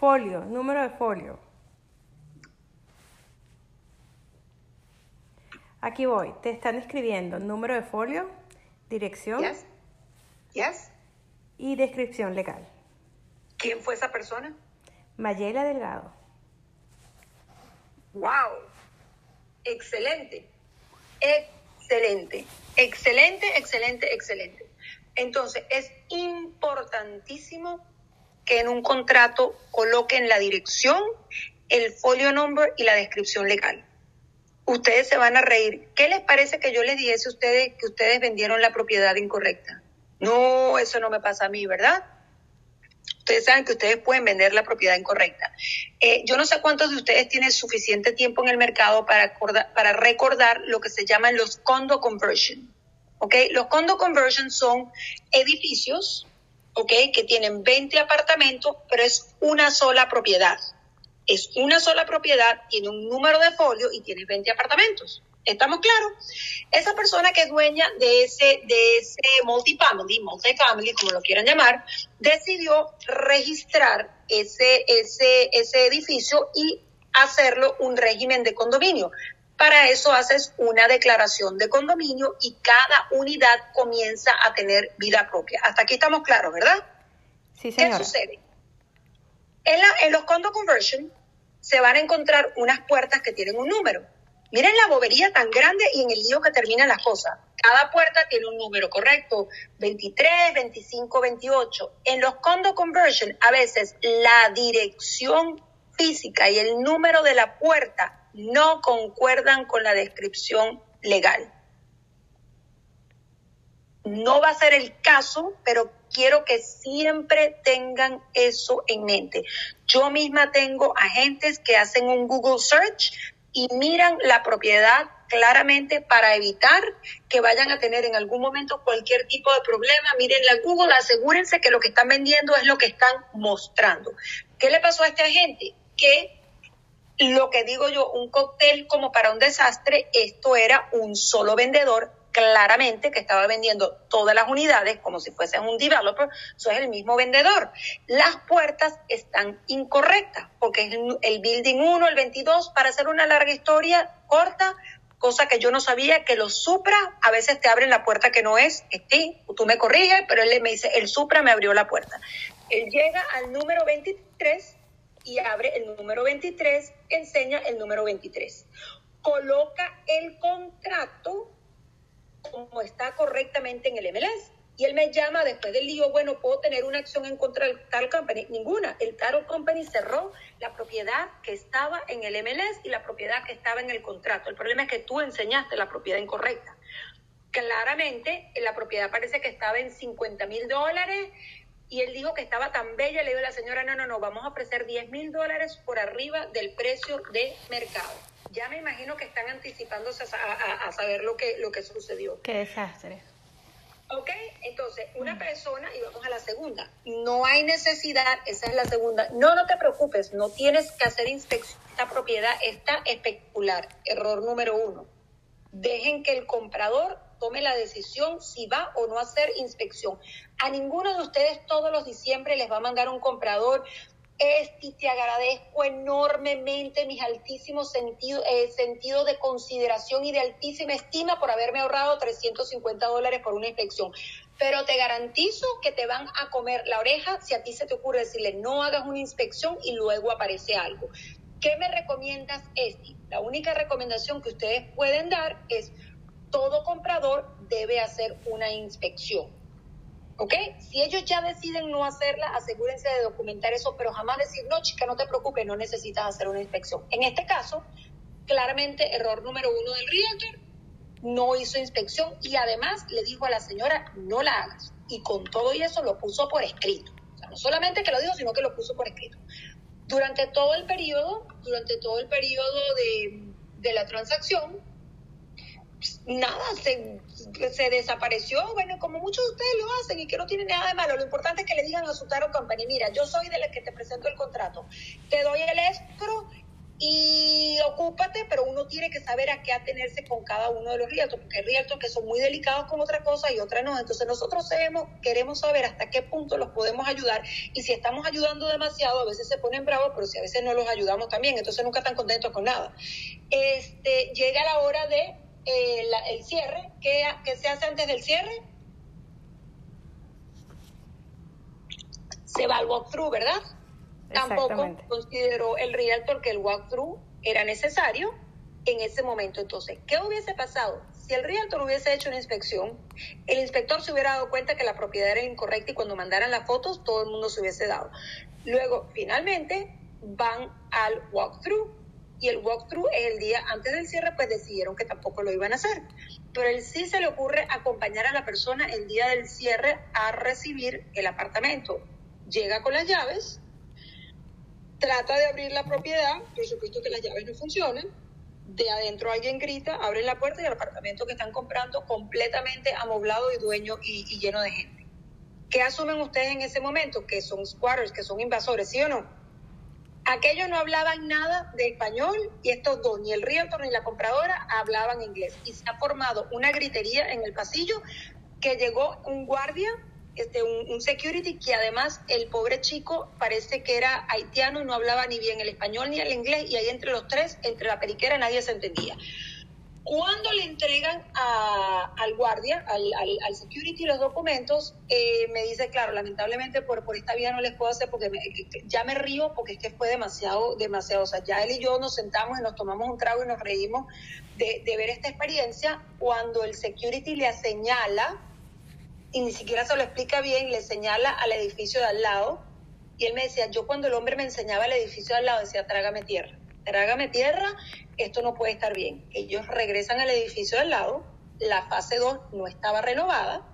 Folio, número de folio. Aquí voy, te están escribiendo número de folio, dirección yes. Yes. y descripción legal. ¿Quién fue esa persona? Mayela Delgado. ¡Wow! Excelente. Excelente. Excelente, excelente, excelente. Entonces, es importantísimo que en un contrato coloquen la dirección, el folio number y la descripción legal. Ustedes se van a reír. ¿Qué les parece que yo les dijese a ustedes que ustedes vendieron la propiedad incorrecta? No, eso no me pasa a mí, ¿verdad? Ustedes saben que ustedes pueden vender la propiedad incorrecta. Eh, yo no sé cuántos de ustedes tienen suficiente tiempo en el mercado para, recordar lo que se llaman los condo conversion. Los condo conversion son edificios que tienen 20 apartamentos, pero es una sola propiedad. Es una sola propiedad, tiene un número de folio y tiene 20 apartamentos. ¿Estamos claros? Esa persona que es dueña de ese, de ese multifamily, multifamily, como lo quieran llamar, decidió registrar ese, ese, ese edificio y hacerlo un régimen de condominio. Para eso haces una declaración de condominio y cada unidad comienza a tener vida propia. Hasta aquí estamos claros, ¿verdad? Sí, señora. ¿Qué sucede? En, la, en los condo conversion se van a encontrar unas puertas que tienen un número Miren la bobería tan grande y en el lío que terminan las cosas. Cada puerta tiene un número correcto, 23, 25, 28. En los condo conversion, a veces la dirección física y el número de la puerta no concuerdan con la descripción legal. No va a ser el caso, pero quiero que siempre tengan eso en mente. Yo misma tengo agentes que hacen un Google Search y miran la propiedad claramente para evitar que vayan a tener en algún momento cualquier tipo de problema. Miren la Google, asegúrense que lo que están vendiendo es lo que están mostrando. ¿Qué le pasó a este agente? Que lo que digo yo, un cóctel como para un desastre, esto era un solo vendedor claramente que estaba vendiendo todas las unidades como si fuesen un developer, eso es el mismo vendedor. Las puertas están incorrectas porque es el building 1, el 22, para hacer una larga historia corta, cosa que yo no sabía que los Supra a veces te abren la puerta que no es, sí, tú me corriges, pero él me dice, el Supra me abrió la puerta. Él llega al número 23 y abre el número 23, enseña el número 23. Coloca el contrato como está correctamente en el MLS. Y él me llama después del lío, bueno, ¿puedo tener una acción en contra del Title Company? Ninguna. El Title Company cerró la propiedad que estaba en el MLS y la propiedad que estaba en el contrato. El problema es que tú enseñaste la propiedad incorrecta. Claramente, la propiedad parece que estaba en 50 mil dólares, y él dijo que estaba tan bella, le dijo a la señora, no, no, no, vamos a ofrecer 10 mil dólares por arriba del precio de mercado. Ya me imagino que están anticipándose a, saber lo que, lo que sucedió. Qué desastre. Ok, entonces, una mm. persona, y vamos a la segunda, no hay necesidad, esa es la segunda, no, no te preocupes, no tienes que hacer inspección, esta propiedad está especular, error número uno. Dejen que el comprador tome la decisión si va o no a hacer inspección. A ninguno de ustedes todos los diciembre les va a mandar un comprador. Esti, te agradezco enormemente mis altísimos sentidos eh, sentido de consideración y de altísima estima por haberme ahorrado 350 dólares por una inspección. Pero te garantizo que te van a comer la oreja si a ti se te ocurre decirle no hagas una inspección y luego aparece algo. ¿Qué me recomiendas, Esti? La única recomendación que ustedes pueden dar es todo comprador debe hacer una inspección. ¿Ok? Si ellos ya deciden no hacerla, asegúrense de documentar eso, pero jamás decir, no, chica, no te preocupes, no necesitas hacer una inspección. En este caso, claramente, error número uno del realtor, no hizo inspección y además le dijo a la señora, no la hagas. Y con todo y eso lo puso por escrito. O sea, no solamente que lo dijo, sino que lo puso por escrito. Durante todo el periodo, durante todo el periodo de, de la transacción, nada, se, se, desapareció, bueno, como muchos de ustedes lo hacen y que no tiene nada de malo, lo importante es que le digan a su Taro Company, mira, yo soy de la que te presento el contrato, te doy el escro y ocúpate, pero uno tiene que saber a qué atenerse con cada uno de los realtors, porque hay realtors que son muy delicados con otra cosa y otra no. Entonces nosotros sabemos, queremos saber hasta qué punto los podemos ayudar y si estamos ayudando demasiado, a veces se ponen bravos, pero si a veces no los ayudamos también, entonces nunca están contentos con nada. Este, llega la hora de eh, el cierre. ¿Qué, se hace antes del cierre? Se va al walkthrough, ¿verdad? Tampoco consideró el realtor que el walkthrough era necesario en ese momento. Entonces, ¿qué hubiese pasado? Si el realtor hubiese hecho una inspección, el inspector se hubiera dado cuenta que la propiedad era incorrecta y cuando mandaran las fotos todo el mundo se hubiese dado. Luego, finalmente, van al walkthrough y el walkthrough es el día antes del cierre, pues decidieron que tampoco lo iban a hacer. Pero él sí se le ocurre acompañar a la persona el día del cierre a recibir el apartamento. Llega con las llaves, trata de abrir la propiedad, por supuesto que las llaves no funcionan, de adentro alguien grita, abre la puerta y el apartamento que están comprando completamente amoblado y dueño y, y lleno de gente. ¿Qué asumen ustedes en ese momento? Que son squatters, que son invasores, ¿sí o no? Aquellos no hablaban nada de español y estos dos, ni el realtor ni la compradora, hablaban inglés. Y se ha formado una gritería en el pasillo que llegó un guardia, este, un, security, que además el pobre chico parece que era haitiano y no hablaba ni bien el español ni el inglés y ahí entre los tres, entre la periquera, nadie se entendía. Cuando le entregan al guardia, al, al, security, los documentos, eh, me dice, claro, lamentablemente por, por esta vía no les puedo hacer porque ya me río porque es que fue demasiado, demasiado. O sea, ya él y yo nos sentamos y nos tomamos un trago y nos reímos de, de ver esta experiencia cuando el security le señala, y ni siquiera se lo explica bien, le señala al edificio de al lado. Y él me decía, yo cuando el hombre me enseñaba el edificio de al lado, decía, trágame tierra trágame tierra, esto no puede estar bien. Ellos regresan al edificio al lado, la fase 2 no estaba renovada,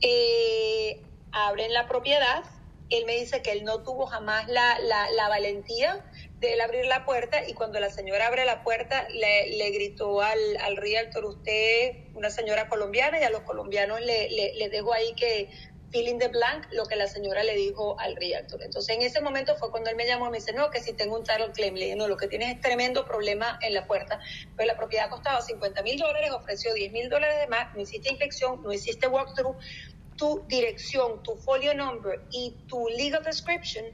eh, abren la propiedad, él me dice que él no tuvo jamás la, la, valentía de él abrir la puerta y cuando la señora abre la puerta le, le gritó al, al realtor, usted, una señora colombiana y a los colombianos le, le, le dejo ahí que feeling the blank lo que la señora le dijo al realtor. Entonces en ese momento fue cuando él me llamó y me dice, no, que si tengo un title claim. Le dije, no, lo que tienes es tremendo problema en la puerta. Pues la propiedad costaba 50 mil dólares, ofreció 10 mil dólares de más, no hiciste inspección, no hiciste walkthrough. Tu dirección, tu folio number y tu legal description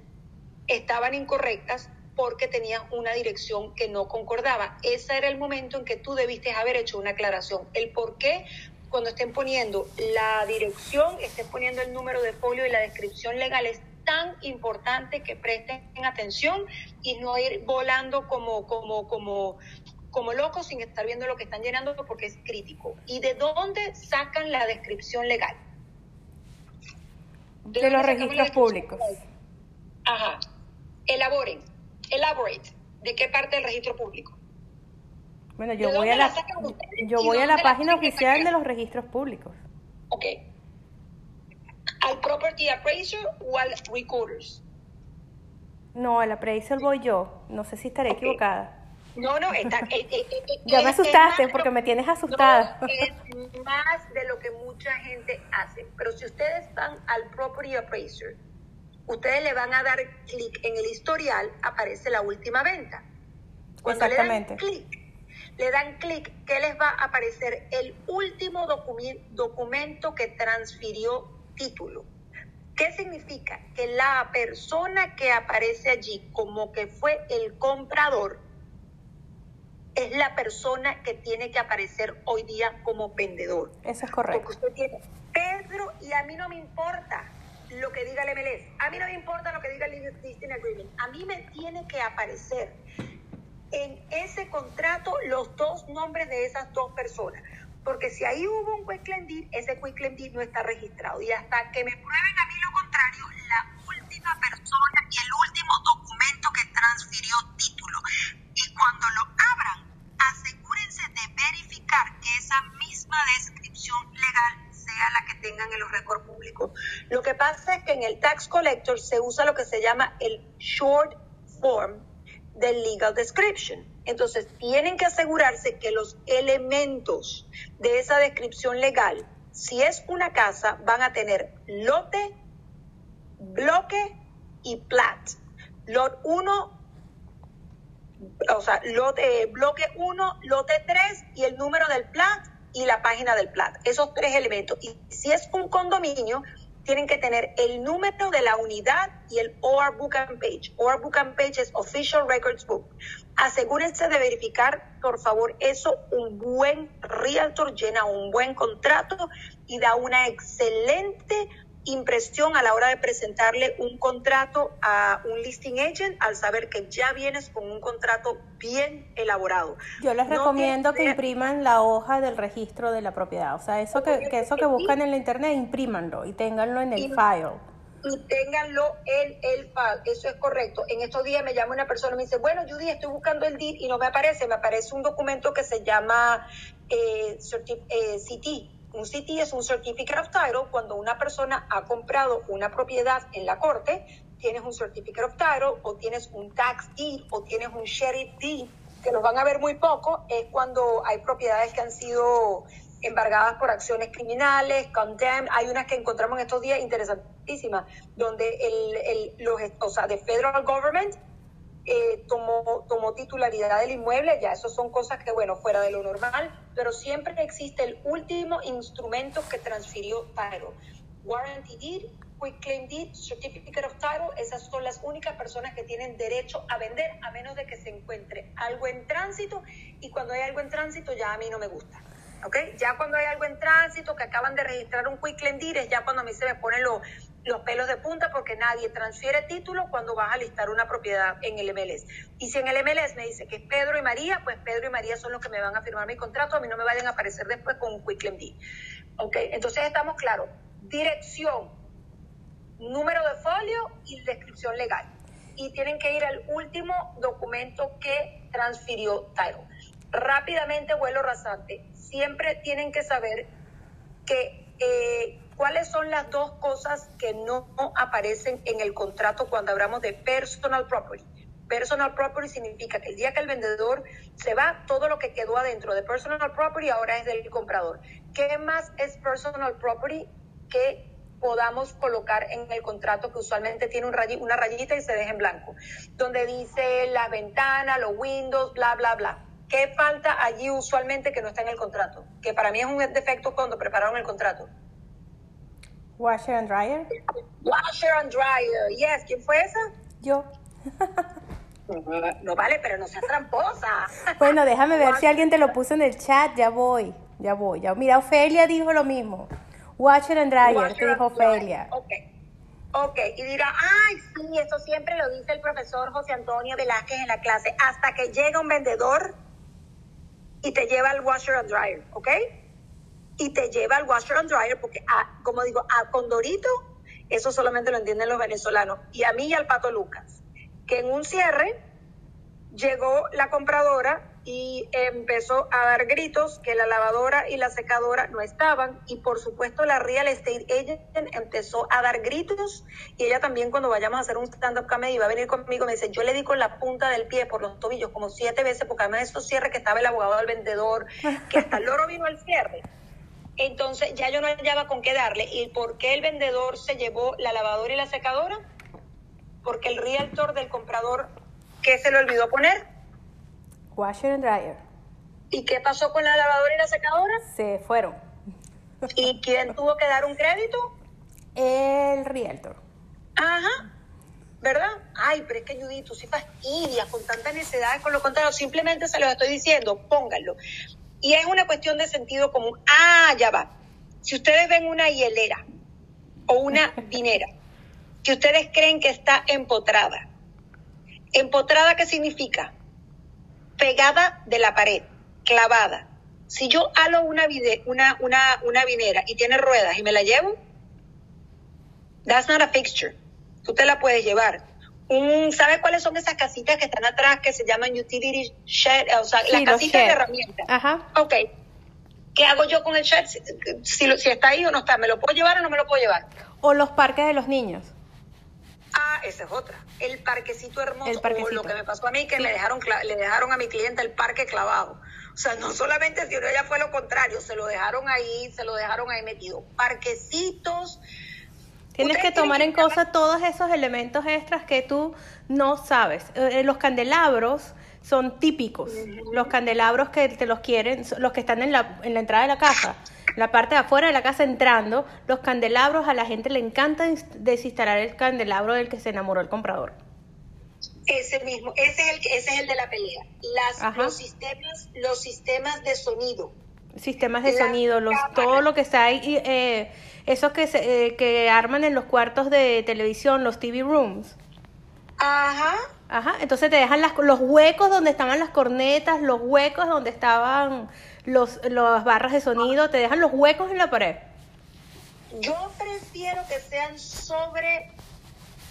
estaban incorrectas porque tenías una dirección que no concordaba. Ese era el momento en que tú debiste haber hecho una aclaración. El por qué cuando estén poniendo la dirección, estén poniendo el número de folio y la descripción legal es tan importante que presten atención y no ir volando como, como, como, como locos sin estar viendo lo que están llenando porque es crítico. ¿Y de dónde sacan la descripción legal? De, los registros públicos. Ajá. Elaboren. Elaborate. ¿De qué parte del registro público? Bueno, yo voy a la, yo voy a la página oficial de los registros públicos. Ok. ¿Al property appraiser o al recorders? No, al appraiser voy yo. No sé si estaré equivocada. No, no, está, eh, eh, eh, ya me asustaste porque me tienes asustada. es más de lo que mucha gente hace. Pero si ustedes van al property appraiser, ustedes le van a dar clic en el historial, aparece la última venta. Cuando Exactamente. le dan clic, le dan clic, ¿qué les va a aparecer? El último documento que transfirió título. ¿Qué significa? Que la persona que aparece allí como que fue el comprador es la persona que tiene que aparecer hoy día como vendedor. Eso es correcto. Porque usted tiene Pedro y a mí no me importa lo que diga el MLS. A mí no me importa lo que diga el Listing Agreement. A mí me tiene que aparecer los dos nombres de esas dos personas. Porque si ahí hubo un quick claim deed, ese quick claim deed no está registrado. Y hasta que me prueben a mí lo contrario, la última persona y el último documento que transfirió título. Y cuando lo abran, asegúrense de verificar que esa misma descripción legal sea la que tengan en los récords públicos. Lo que pasa es que en el tax collector se usa lo que se llama el short form del legal description. Entonces, tienen que asegurarse que los elementos de esa descripción legal, si es una casa, van a tener lote, bloque y plat. Lot 1, o sea, lote, bloque 1, lote 3 y el número del plat y la página del plat. Esos tres elementos. Y si es un condominio, tienen que tener el número de la unidad y el OR Book and Page. OR Book and Page es Official Records Book. Asegúrense de verificar, por favor, eso. Un buen realtor llena un buen contrato y da una excelente impresión a la hora de presentarle un contrato a un listing agent al saber que ya vienes con un contrato bien elaborado. Yo les No recomiendo que impriman la hoja del registro de la propiedad. O sea, eso que, que eso que buscan en la internet, imprímanlo y ténganlo en el Y- file. y ténganlo en el file. Eso es correcto. En estos días me llama una persona y me dice, bueno, Judy, estoy buscando el DIR y no me aparece. Me aparece un documento que se llama eh, eh, CT. Un CT es un Certificate of Title. Cuando una persona ha comprado una propiedad en la corte, tienes un Certificate of Title o tienes un Tax Deed o tienes un Sheriff Deed, que los van a ver muy poco, es cuando hay propiedades que han sido embargadas por acciones criminales, condemned. Hay unas que encontramos en estos días interesantísimas, donde el, el, los, o sea, de federal government eh, tomó, tomó titularidad del inmueble, ya eso son cosas que, bueno, fuera de lo normal, pero siempre existe el último instrumento que transfirió title. Warranty deed, quick claim deed, certificate of title, esas son las únicas personas que tienen derecho a vender a menos de que se encuentre algo en tránsito y cuando hay algo en tránsito ya a mí no me gusta. ¿ok? Ya cuando hay algo en tránsito, que acaban de registrar un quick claim deed, es ya cuando a mí se me ponen los, los pelos de punta porque nadie transfiere título cuando vas a listar una propiedad en el MLS. Y si en el MLS me dice que es Pedro y María, pues Pedro y María son los que me van a firmar mi contrato, a mí no me vayan a aparecer después con un quick claim deed. ¿ok? Entonces estamos claros, dirección, número de folio y descripción legal. Y tienen que ir al último documento que transfirió title. Rápidamente, vuelo rasante, siempre tienen que saber que eh, cuáles son las dos cosas que no aparecen en el contrato cuando hablamos de personal property. Personal property significa que el día que el vendedor se va, todo lo que quedó adentro de personal property ahora es del comprador. ¿Qué más es personal property que podamos colocar en el contrato que usualmente tiene una rayita y se deja en blanco? Donde dice las ventanas, los windows, bla, bla, bla. ¿Qué falta allí usualmente que no está en el contrato? Que para mí es un defecto cuando prepararon el contrato. Washer and dryer. Washer and dryer. Yes, ¿quién fue esa? Yo. No vale, pero no seas tramposa. Bueno, déjame ver si alguien te lo puso en el chat. Ya voy, ya voy. Ya. Mira, Ofelia dijo lo mismo. Washer and dryer, Washer te dijo. Ofelia. Ok. Ok, y dirá, ay, sí, eso siempre lo dice el profesor José Antonio Velázquez en la clase, hasta que llega un vendedor y te lleva al washer and dryer, ¿ok? Y te lleva al washer and dryer porque, ah, como digo, a Condorito, eso solamente lo entienden los venezolanos, y a mí y al Pato Lucas, que en un cierre llegó la compradora y empezó a dar gritos que la lavadora y la secadora no estaban y por supuesto la real estate agent empezó a dar gritos y ella también cuando vayamos a hacer un stand-up comedy va a venir conmigo me dice yo le di con la punta del pie por los tobillos como siete veces porque además de esos cierres que estaba el abogado del vendedor que hasta el loro vino al cierre entonces ya yo no hallaba con qué darle y por qué el vendedor se llevó la lavadora y la secadora porque el realtor del comprador ¿qué se le olvidó poner? Washer and dryer. ¿Y qué pasó con la lavadora y la secadora? Se fueron. ¿Y quién tuvo que dar un crédito? El realtor. Ajá. ¿Verdad? Ay, pero es que Judith, tú sí fastidias con tantas necesidades con lo contrario. Simplemente se los estoy diciendo, pónganlo. Y es una cuestión de sentido común. Ah, ya va. Si ustedes ven una hielera o una vinera que ustedes creen que está empotrada, ¿empotrada qué significa? pegada de la pared, clavada. Si yo halo una, vide, una, una, una vinera y tiene ruedas y me la llevo, that's not a fixture. Tú te la puedes llevar. ¿Sabes cuáles son esas casitas que están atrás que se llaman utility shed? O sea, las casitas de herramientas. Ajá. Ok. ¿Qué hago yo con el shed? Si, si, si está ahí o no está, ¿me lo puedo llevar o no me lo puedo llevar? O los parques de los niños. Ah, esa es otra. El parquecito hermoso. El parquecito. O lo que me pasó a mí, que me dejaron, le dejaron a mi cliente el parque clavado. O sea, no solamente si no, ella fue lo contrario, se lo dejaron ahí, se lo dejaron ahí metido. Parquecitos. Tienes que tomar en cosa todos esos elementos extras que tú no sabes. Eh, los candelabros son típicos. Los candelabros que te los quieren, los que están en la, en la entrada de la casa la parte de afuera de la casa entrando, los candelabros, a la gente le encanta desinstalar el candelabro del que se enamoró el comprador. Ese mismo, ese es el, ese es el de la pelea. Las, los, sistemas, los sistemas de sonido. Sistemas de sonido, los, todo lo que está ahí, eh, esos que, se, eh, que arman en los cuartos de televisión, los TV rooms. Ajá. Ajá, entonces te dejan las, los huecos donde estaban las cornetas, los huecos donde estaban los, las barras de sonido, te dejan los huecos en la pared. Yo prefiero que sean sobre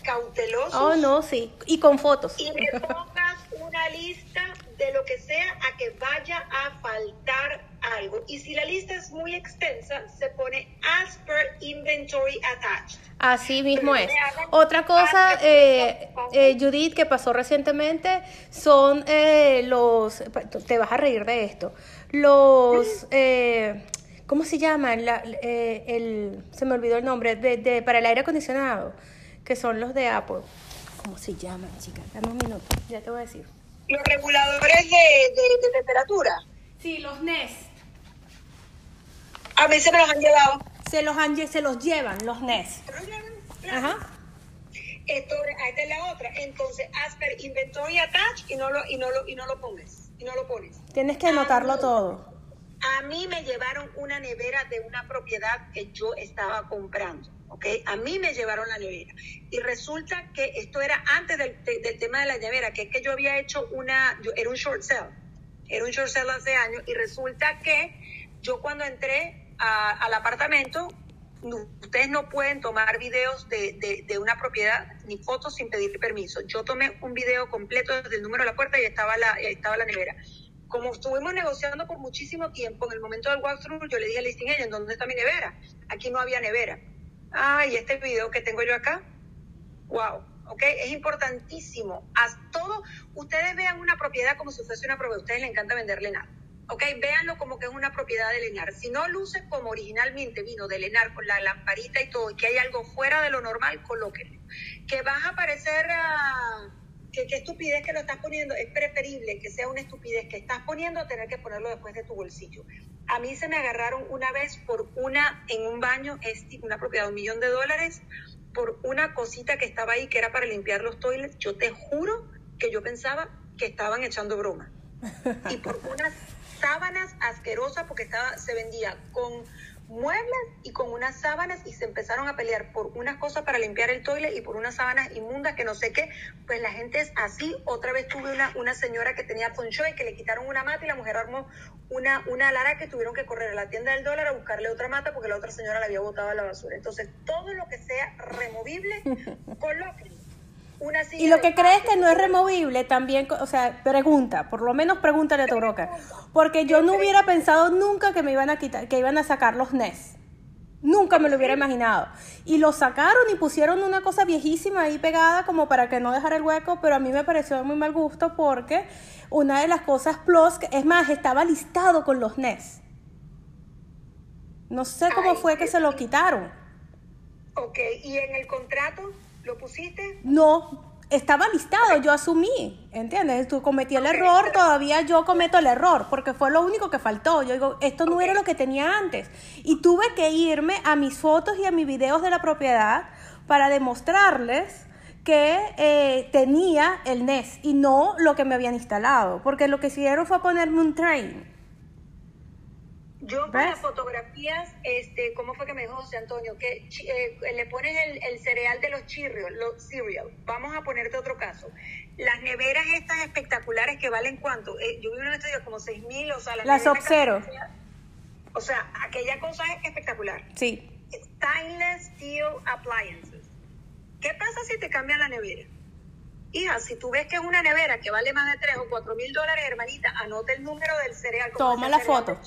cautelosos. Oh, no, sí. Y con fotos. Y me pongas una lista de lo que sea a que vaya a faltar algo. Y si la lista es muy extensa, se pone as per inventory attached. Así mismo es. Otra cosa, eh, eh, Judith, que pasó recientemente, son eh, los... Te vas a reír de esto los, eh, ¿cómo se llama? La, eh, el, se me olvidó el nombre, de, de, para el aire acondicionado, que son los de Apple. ¿Cómo se llaman, chicas? Dame un minuto, ya te voy a decir. Los reguladores de, de, temperatura. Sí, los NES. A mí se me los han llevado. Se los, han, se los llevan, los NES. Ajá. Esto, esta es la otra. Entonces, Asper Inventory Attach y no lo, y no lo, y no lo pongas y no lo pones. Tienes que anotarlo todo. A mí me llevaron una nevera de una propiedad que yo estaba comprando. ¿ok? A mí me llevaron la nevera. Y resulta que esto era antes del, del, tema de la nevera, que es que yo había hecho una, yo, era un short sale, era un short sale hace años, y resulta que yo cuando entré a, al apartamento, ustedes no pueden tomar videos de, de, de, una propiedad ni fotos sin pedir permiso. Yo tomé un video completo desde el número de la puerta y estaba la, estaba la nevera. Como estuvimos negociando por muchísimo tiempo, en el momento del walkthrough yo le dije al listing agent, ¿dónde está mi nevera? Aquí no había nevera. Ah, y este video que tengo yo acá, wow, ¿ok? Es importantísimo. A todo, ustedes vean una propiedad como si fuese una propiedad, a ustedes les encanta venderle nada ¿ok? Véanlo como que es una propiedad de Lenar. Si no luce como originalmente vino de Lenar con la lamparita y todo, y que hay algo fuera de lo normal, colóquenlo. Que vas a parecer, uh, que qué estupidez que lo estás poniendo, es preferible que sea una estupidez que estás poniendo a tener que ponerlo después de tu bolsillo. A mí se me agarraron una vez por una, en un baño, una propiedad de un millón de dólares, por una cosita que estaba ahí que era para limpiar los toilets. Yo te juro que yo pensaba que estaban echando broma. Y por unas sábanas asquerosas porque estaba, se vendía con muebles y con unas sábanas y se empezaron a pelear por unas cosas para limpiar el toilet y por unas sábanas inmundas que no sé qué, pues la gente es así. Otra vez tuve una, una señora que tenía poncho y que le quitaron una mata y la mujer armó una, una lara que tuvieron que correr a la tienda del dólar a buscarle otra mata porque la otra señora la había botado a la basura. Entonces, todo lo que sea removible, colóquenlo. Una silla Y lo que crees que no es removible, también, o sea, pregunta, por lo menos pregúntale a tu broker. Porque yo no hubiera pensado nunca que me iban a quitar, que iban a sacar los NES. Nunca me lo hubiera imaginado. Y lo sacaron y pusieron una cosa viejísima ahí pegada como para que no dejara el hueco, pero a mí me pareció de muy mal gusto porque una de las cosas plus, que- es más, estaba listado con los NES. No sé cómo Ay, fue que se lo quitaron. Ok, ¿y en el contrato lo pusiste? No, estaba listado, yo asumí, ¿entiendes? Tú cometí el error, pero- todavía yo cometo el error, porque fue lo único que faltó. Yo digo, esto no era lo que tenía antes. Y tuve que irme a mis fotos y a mis videos de la propiedad para demostrarles que eh, tenía el NES y no lo que me habían instalado, porque lo que hicieron fue ponerme un train. Yo con ¿Ves? las fotografías, este, ¿cómo fue que me dijo José Antonio? Que eh, le pones el, el cereal de los chirrios, los cereal. Vamos a ponerte otro caso. Las neveras estas espectaculares que valen cuánto? Eh, yo vi una estudio como 6 mil, o sea, las Las Sub-Zero. O sea, aquella cosa es espectacular. Sí. Stainless Steel Appliances. ¿Qué pasa si te cambian la nevera? Hija, si tú ves que es una nevera que vale más de 3 o 4 mil dólares, hermanita, anota el número del cereal. Toma la cereal foto.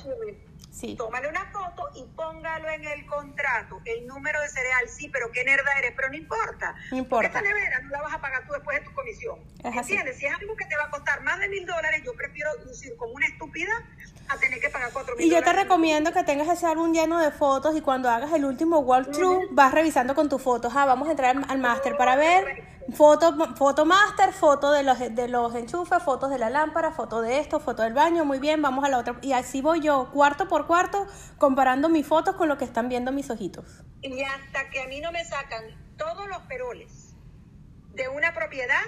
Sí. Tómale una foto y póngalo en el contrato, el número de cereal, sí, pero qué nerda eres, pero no importa. No importa. Porque esta nevera no la vas a pagar tú después de tu comisión. Es así. ¿Entiendes? Si es algo que te va a costar más de mil dólares, yo prefiero lucir como una estúpida a tener que pagar cuatro mil Y yo te recomiendo que tengas ese álbum lleno de fotos y cuando hagas el último walkthrough vas revisando con tus fotos. Ah, vamos a entrar al, al máster para ver foto, foto master, foto de los, de los enchufes, fotos de la lámpara, foto de esto, foto del baño. Muy bien, vamos a la otra. Y así voy yo, cuarto por cuarto, comparando mis fotos con lo que están viendo mis ojitos. Y hasta que a mí no me sacan todos los peroles de una propiedad,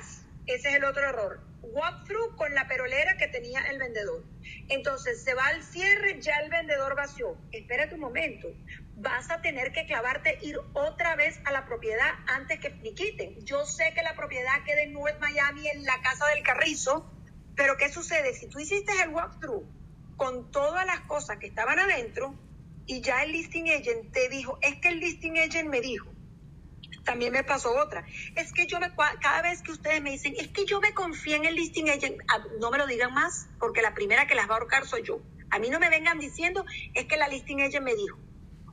ese es el otro error. Walkthrough con la perolera que tenía el vendedor. Entonces se va al cierre, ya el vendedor vació. Espérate un momento. Vas a tener que clavarte, ir otra vez a la propiedad antes que quiten. Yo sé que la propiedad queda en North Miami, en la casa del Carrizo, pero ¿qué sucede? Si tú hiciste el walkthrough con todas las cosas que estaban adentro y ya el listing agent te dijo, es que el listing agent me dijo, también me pasó otra. Es que yo me, cada vez que ustedes me dicen, es que yo me confié en el listing agent, ah, no me lo digan más, porque la primera que las va a ahorcar soy yo. A mí no me vengan diciendo, es que la listing agent me dijo,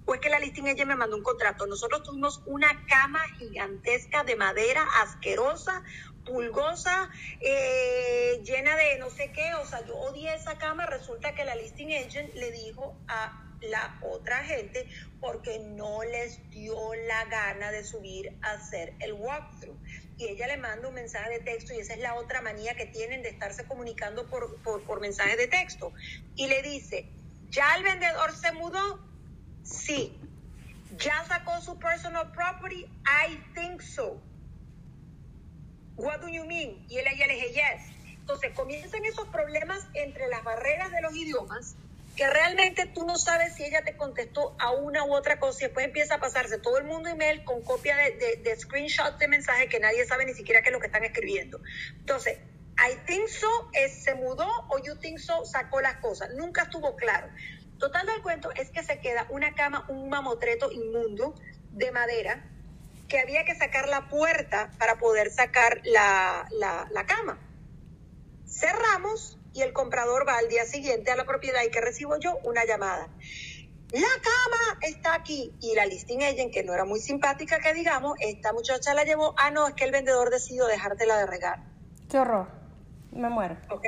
o es que la listing agent me mandó un contrato. Nosotros tuvimos una cama gigantesca de madera, asquerosa, pulgosa, eh, llena de no sé qué, o sea, yo odié esa cama, resulta que la listing agent le dijo a la otra gente porque no les dio la gana de subir a hacer el walkthrough. Y ella le manda un mensaje de texto y esa es la otra manía que tienen de estarse comunicando por, por, mensaje de texto. Y le dice, ¿ya el vendedor se mudó? Sí. ¿Ya sacó su personal property? I think so. What do you mean? Y él ella le dije, yes. Entonces comienzan esos problemas entre las barreras de los idiomas que realmente tú no sabes si ella te contestó a una u otra cosa y después empieza a pasarse todo el mundo email con copia de, de, de screenshots de mensajes que nadie sabe ni siquiera qué es lo que están escribiendo. Entonces, I think so se mudó o you think so sacó las cosas. Nunca estuvo claro. Total del cuento es que se queda una cama, un mamotreto inmundo de madera que había que sacar la puerta para poder sacar la, la, la cama. Cerramos y el comprador va al día siguiente a la propiedad y que recibo yo una llamada. La cama está aquí y la listing agent, que no era muy simpática que digamos, esta muchacha la llevó, ah no, es que el vendedor decidió dejártela de regar. Qué horror. Me muero. ¿Ok?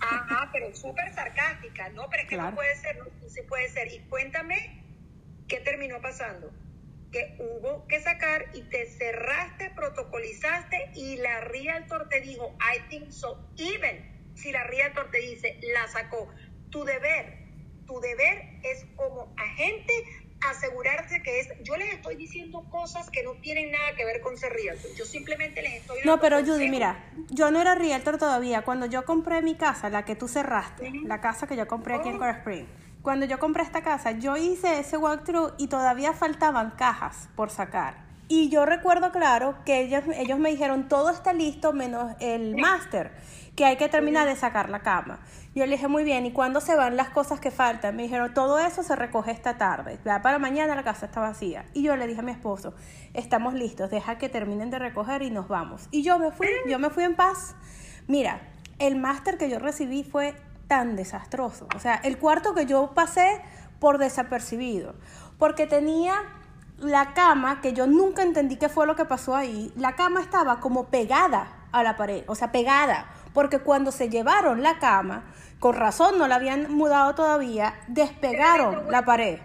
Ajá, pero súper sarcástica, ¿no? Pero es que Claro. no puede ser, no, sí puede ser. Y cuéntame qué terminó pasando. Que hubo que sacar y te cerraste, protocolizaste y la realtor te dijo, I think so. Even si la realtor te dice, la sacó. Tu deber, tu deber es como agente asegurarse que es, yo les estoy diciendo cosas que no tienen nada que ver con ser realtor. Yo simplemente les estoy No, dando pero Judy, mira, yo no era realtor todavía. Cuando yo compré mi casa, la que tú cerraste, la casa que yo compré aquí en Oh. Coral Spring, cuando yo compré esta casa, yo hice ese walkthrough y todavía faltaban cajas por sacar. Y yo recuerdo claro que ellos, ellos me dijeron, todo está listo menos el máster, que hay que terminar de sacar la cama. Yo le dije, muy bien, ¿y cuándo se van las cosas que faltan? Me dijeron, todo eso se recoge esta tarde. Ya para mañana la casa está vacía. Y yo le dije a mi esposo, estamos listos, deja que terminen de recoger y nos vamos. Y yo me fui, yo me fui en paz. Mira, el máster que yo recibí fue tan desastroso. O sea, el cuarto que yo pasé por desapercibido. Porque tenía la cama, que yo nunca entendí qué fue lo que pasó ahí, la cama estaba como pegada a la pared, o sea, pegada, porque cuando se llevaron la cama, con razón no la habían mudado todavía, despegaron la pared.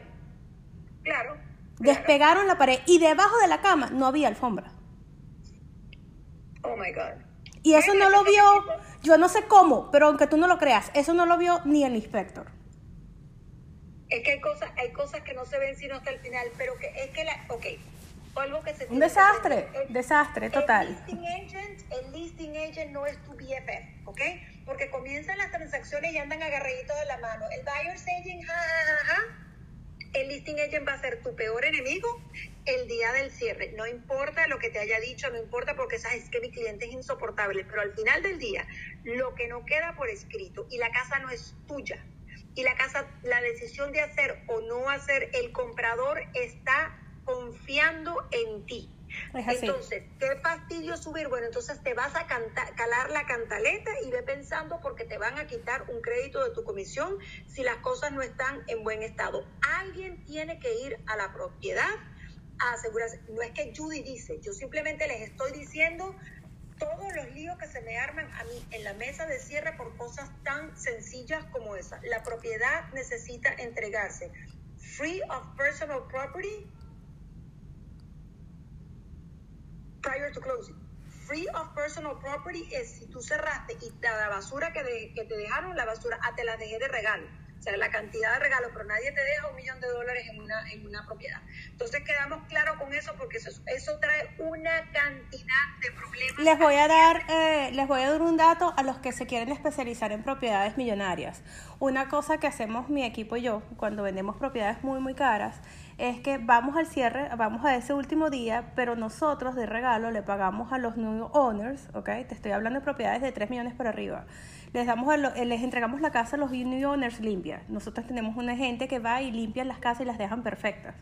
Claro. Despegaron la pared y debajo de la cama no había alfombra. Oh my God. Y eso no lo vio, yo no sé cómo, pero aunque tú no lo creas, eso no lo vio ni el inspector. Es que hay cosas, hay cosas que no se ven sino hasta el final, pero que es que la, ok, algo que se Un desastre, desastre total. El listing agent, el listing agent no es tu BFF, ¿ok? Porque comienzan las transacciones y andan agarraditos de la mano. El buyer's agent, ja, ja, ja, el listing agent va a ser tu peor enemigo el día del cierre. No importa lo que te haya dicho, no importa porque sabes que mi cliente es insoportable, pero al final del día, lo que no queda por escrito y la casa no es tuya, y la casa, la decisión de hacer o no hacer, el comprador está confiando en ti. Entonces, qué fastidio subir. Bueno, entonces te vas a calar la cantaleta y ve pensando porque te van a quitar un crédito de tu comisión si las cosas no están en buen estado. Alguien tiene que ir a la propiedad a asegurarse. No es que Judy dice, yo simplemente les estoy diciendo todos los líos que se me arman a mí en la mesa de cierre por cosas tan sencillas como esa. La propiedad necesita entregarse free of personal property prior to closing. Free of personal property es si tú cerraste y la basura que, que te dejaron, la basura, ah, te la dejé de regalo la cantidad de regalos, pero nadie te deja un millón de dólares en una, en una propiedad. Entonces quedamos claros con eso porque eso, eso trae una cantidad de problemas. Les voy a dar, eh, les voy a dar un dato a los que se quieren especializar en propiedades millonarias. Una cosa que hacemos mi equipo y yo cuando vendemos propiedades muy muy caras es que vamos al cierre, vamos a ese último día, pero nosotros de regalo le pagamos a los new owners, ¿ok? Te estoy hablando de propiedades de 3 millones para arriba les, damos eh, les entregamos la casa a los new owners limpia. Nosotros tenemos una gente que va y limpia las casas y las dejan perfectas.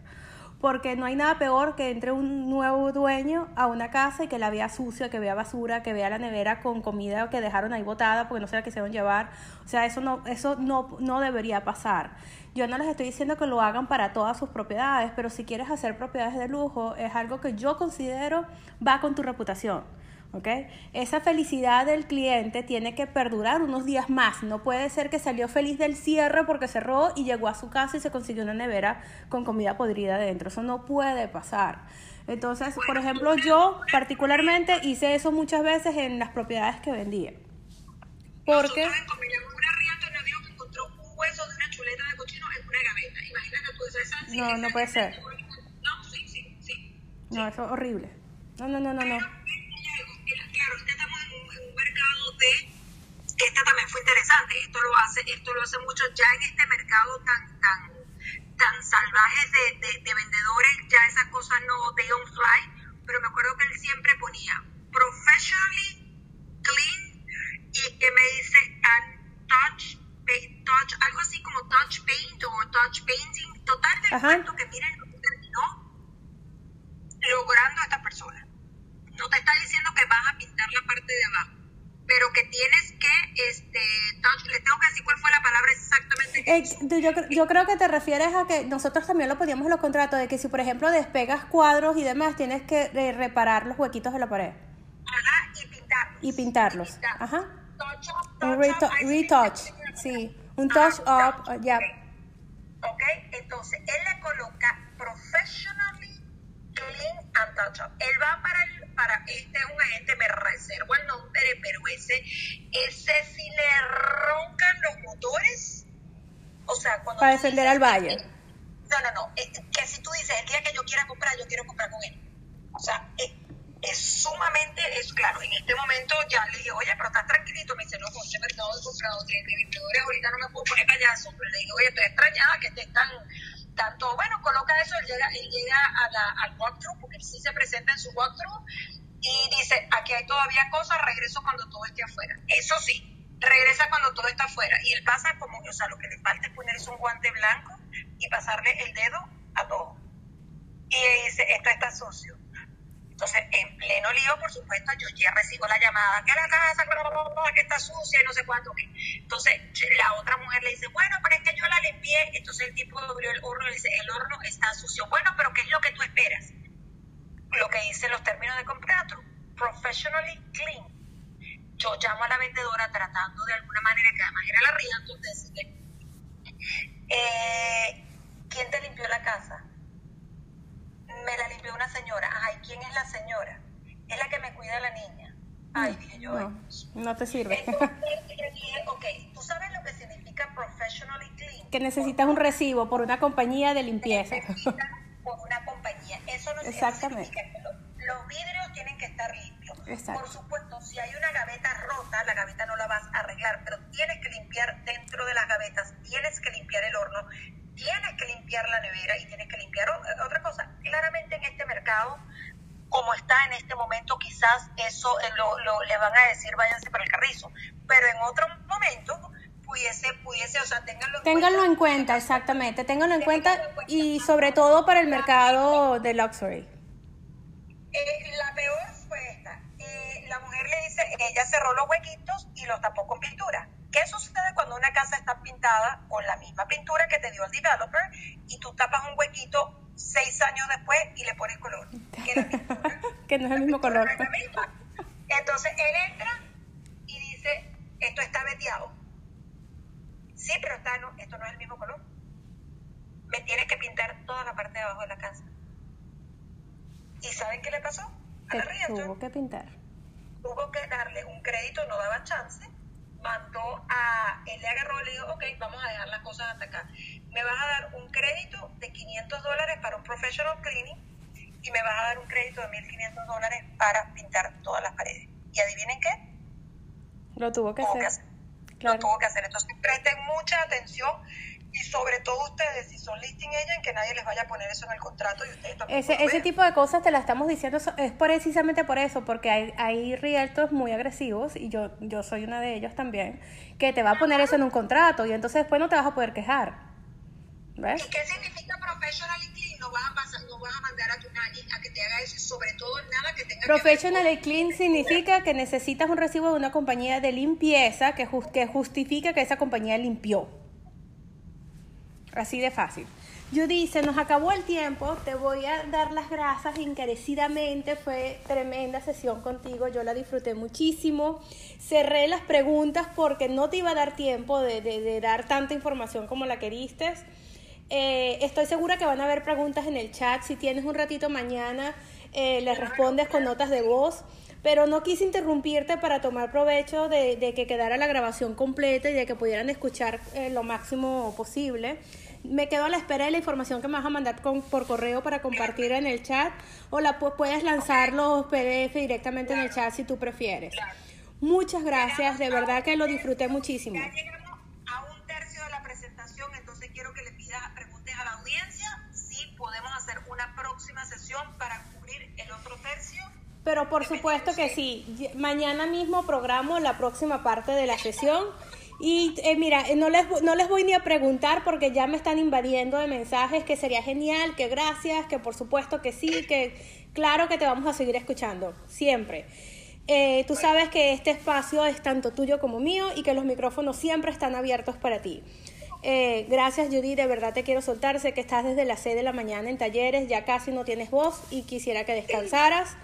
Porque no hay nada peor que entre un nuevo dueño a una casa y que la vea sucia, que vea basura, que vea la nevera con comida que dejaron ahí botada porque no se la quisieron llevar. O sea, eso no, eso no, no debería pasar. Yo no les estoy diciendo que lo hagan para todas sus propiedades, pero si quieres hacer propiedades de lujo, es algo que yo considero va con tu reputación. ¿Okay? Esa felicidad del cliente tiene que perdurar unos días más. No puede ser que salió feliz del cierre porque cerró y llegó a su casa y se consiguió una nevera con comida podrida dentro. Eso no puede pasar. Entonces, por ejemplo, yo particularmente hice eso muchas veces en las propiedades que vendía. Porque... No, no puede ser. No, sí, sí, sí. No, eso es horrible. No, no, no, no, no de esta también fue interesante, esto lo hace, esto lo hace mucho ya en este mercado tan, tan, tan salvaje de, de, vendedores, ya esas cosas no, they don't fly, pero me acuerdo que él siempre ponía professionally clean y que me dice touch, touch, algo así como touch paint o touch painting, total del cuento que miren lo que terminó logrando esta persona. No te está diciendo que vas a pintar la parte de abajo pero que tienes que, este, le tengo que decir cuál fue la palabra exactamente. Yo, yo, creo que te refieres a que nosotros también lo poníamos en los contratos, de que si por ejemplo despegas cuadros y demás, tienes que reparar los huequitos de la pared. Ajá, y pintarlos. Y pintarlos, ajá. un retouch, sí, un touch up, ya. Ok, entonces él le coloca professionally clean and touch up. Él va para el para este es un agente, me reservo el nombre, pero ese, ese si le roncan los motores, o sea, cuando... Para defender al valle. No, no, no, que si tú dices, el día que yo quiera comprar, yo quiero comprar con él. O sea, es, es sumamente, es claro, en este momento ya le dije, oye, pero estás tranquilito, me dice, no, con este mercado de compradores, de vendedores, ahorita no me puedo poner payaso, pero le digo, oye, estoy extrañada que estés tan tanto, bueno, coloca eso, él llega, él llega a al walkthrough, porque él sí se presenta en su walkthrough, y dice, aquí hay todavía cosas, regreso cuando todo esté afuera. Eso sí, regresa cuando todo está afuera. Y él pasa como, o sea, lo que le falta es ponerse un guante blanco y pasarle el dedo a todo. Y dice, esto está sucio. Entonces, en pleno lío, por supuesto, yo ya recibo la llamada, que la casa, que está sucia y no sé cuánto. Entonces, la otra mujer le dice, bueno, pero es que yo la limpié. Entonces el tipo abrió el horno y le dice, el horno está sucio. Bueno, pero ¿qué es lo que tú esperas? Lo que dicen los términos de contrato, professionally clean. Yo llamo a la vendedora tratando de alguna manera, que además era la ría, entonces eh, ¿quién te limpió la casa? Me la limpió una señora. Ay, ¿quién es la señora? Es la que me cuida a la niña. Ay, dije yo. No, no te sirve. ok, ¿tú sabes lo que significa professionally clean? Que necesitas un recibo por una compañía de limpieza. por una compañía. Eso no Exactamente. significa que los, vidrios tienen que estar limpios. Por supuesto, si hay una gaveta rota, la gaveta no la vas a arreglar, pero tienes que limpiar dentro de las gavetas, tienes que limpiar el horno, tienes que limpiar la nevera y tienes que limpiar otra cosa. Claramente en este mercado, como está en este momento, quizás eso eh, lo, lo, le van a decir váyanse para el carrizo, pero en otro momento pudiese, pudiese, o sea, ténganlo en ténganlo cuenta. en cuenta, exactamente, ténganlo en cuenta y sobre todo para el mercado de luxury. Eh, la peor fue esta. Eh, la mujer le dice, ella cerró los huequitos y los tapó con pintura. ¿Qué sucede cuando una casa está pintada con la misma pintura que te dio el developer y tú tapas un huequito seis años después y le pones color? Que, no es el mismo color. Entonces él entra y dice, esto está veteado. Sí, pero está, no, esto no es el mismo color. Me tienes que pintar toda la parte de abajo de la casa. ¿Y saben qué le pasó? A tuvo que pintar. Tuvo que darle un crédito, no daba chance mandó a, él le agarró y le dijo, ok, vamos a dejar las cosas hasta acá. Me vas a dar un crédito de 500 dólares para un professional cleaning y me vas a dar un crédito de 1.500 dólares para pintar todas las paredes. ¿Y adivinen qué? Lo tuvo que hacer. Lo tuvo que hacer. Entonces presten mucha atención y sobre todo ustedes, si son listing agent, que nadie les vaya a poner eso en el contrato y ustedes también. Ese, ese tipo de cosas te la estamos diciendo, es precisamente por eso, porque hay, hay realtors muy agresivos, y yo, yo soy una de ellos también, que te va a poner eso en un contrato y entonces después no te vas a poder quejar. ¿Ves? ¿Y qué significa professionally clean? No vas a, pasar, no vas a mandar a tu nadie a que te haga eso, sobre todo nada que tenga Professionally clean significa que necesitas un recibo de una compañía de limpieza que, que justifica que esa compañía limpió. Así de fácil. Judy, se nos acabó el tiempo, te voy a dar las gracias encarecidamente, fue tremenda sesión contigo, yo la disfruté muchísimo, cerré las preguntas porque no te iba a dar tiempo de, dar tanta información como la queriste. Eh, estoy segura que van a haber preguntas en el chat, si tienes un ratito mañana, eh, les respondes con notas de voz pero no quise interrumpirte para tomar provecho de, que quedara la grabación completa y de que pudieran escuchar eh, lo máximo posible me quedo a la espera de la información que me vas a mandar por correo para compartir en el chat o la puedes lanzar los PDF directamente en el chat si tú prefieres. Muchas gracias, de verdad que lo disfruté muchísimo. Ya llegamos a un tercio de la presentación, entonces quiero que le pidas, preguntes a la audiencia si podemos hacer una próxima sesión para cubrir el otro tercio. Pero por supuesto que sí, mañana mismo programo la próxima parte de la sesión y eh, mira, eh, no les, no les voy ni a preguntar porque ya me están invadiendo de mensajes que sería genial, que gracias, que por supuesto que sí, que claro que te vamos a seguir escuchando, siempre. Eh, tú sabes que este espacio es tanto tuyo como mío y que los micrófonos siempre están abiertos para ti. gracias Judy, de verdad te quiero soltar, sé que estás desde las 6 de la mañana en talleres, ya casi no tienes voz y quisiera que descansaras.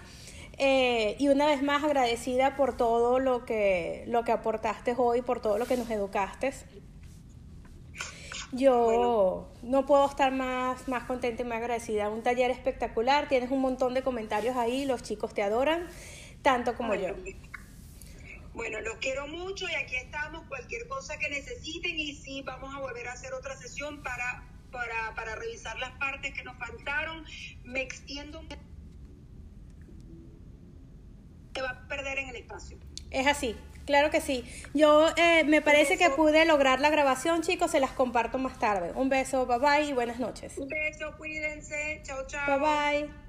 Eh, y una vez más agradecida por todo lo que, lo que aportaste hoy, por todo lo que nos educaste. Yo no puedo estar más, más contenta y más agradecida. Un taller espectacular, tienes un montón de comentarios ahí, los chicos te adoran, tanto como yo. Bueno, los quiero mucho y aquí estamos, cualquier cosa que necesiten y sí, vamos a volver a hacer otra sesión para, para, para revisar las partes que nos faltaron. Me extiendo te va a perder en el espacio. Es así. Claro que sí. Yo eh, me parece que pude lograr la grabación, chicos. Se las comparto más tarde. Un beso, bye bye y buenas noches. Un beso, cuídense. Chao, chao. Bye bye.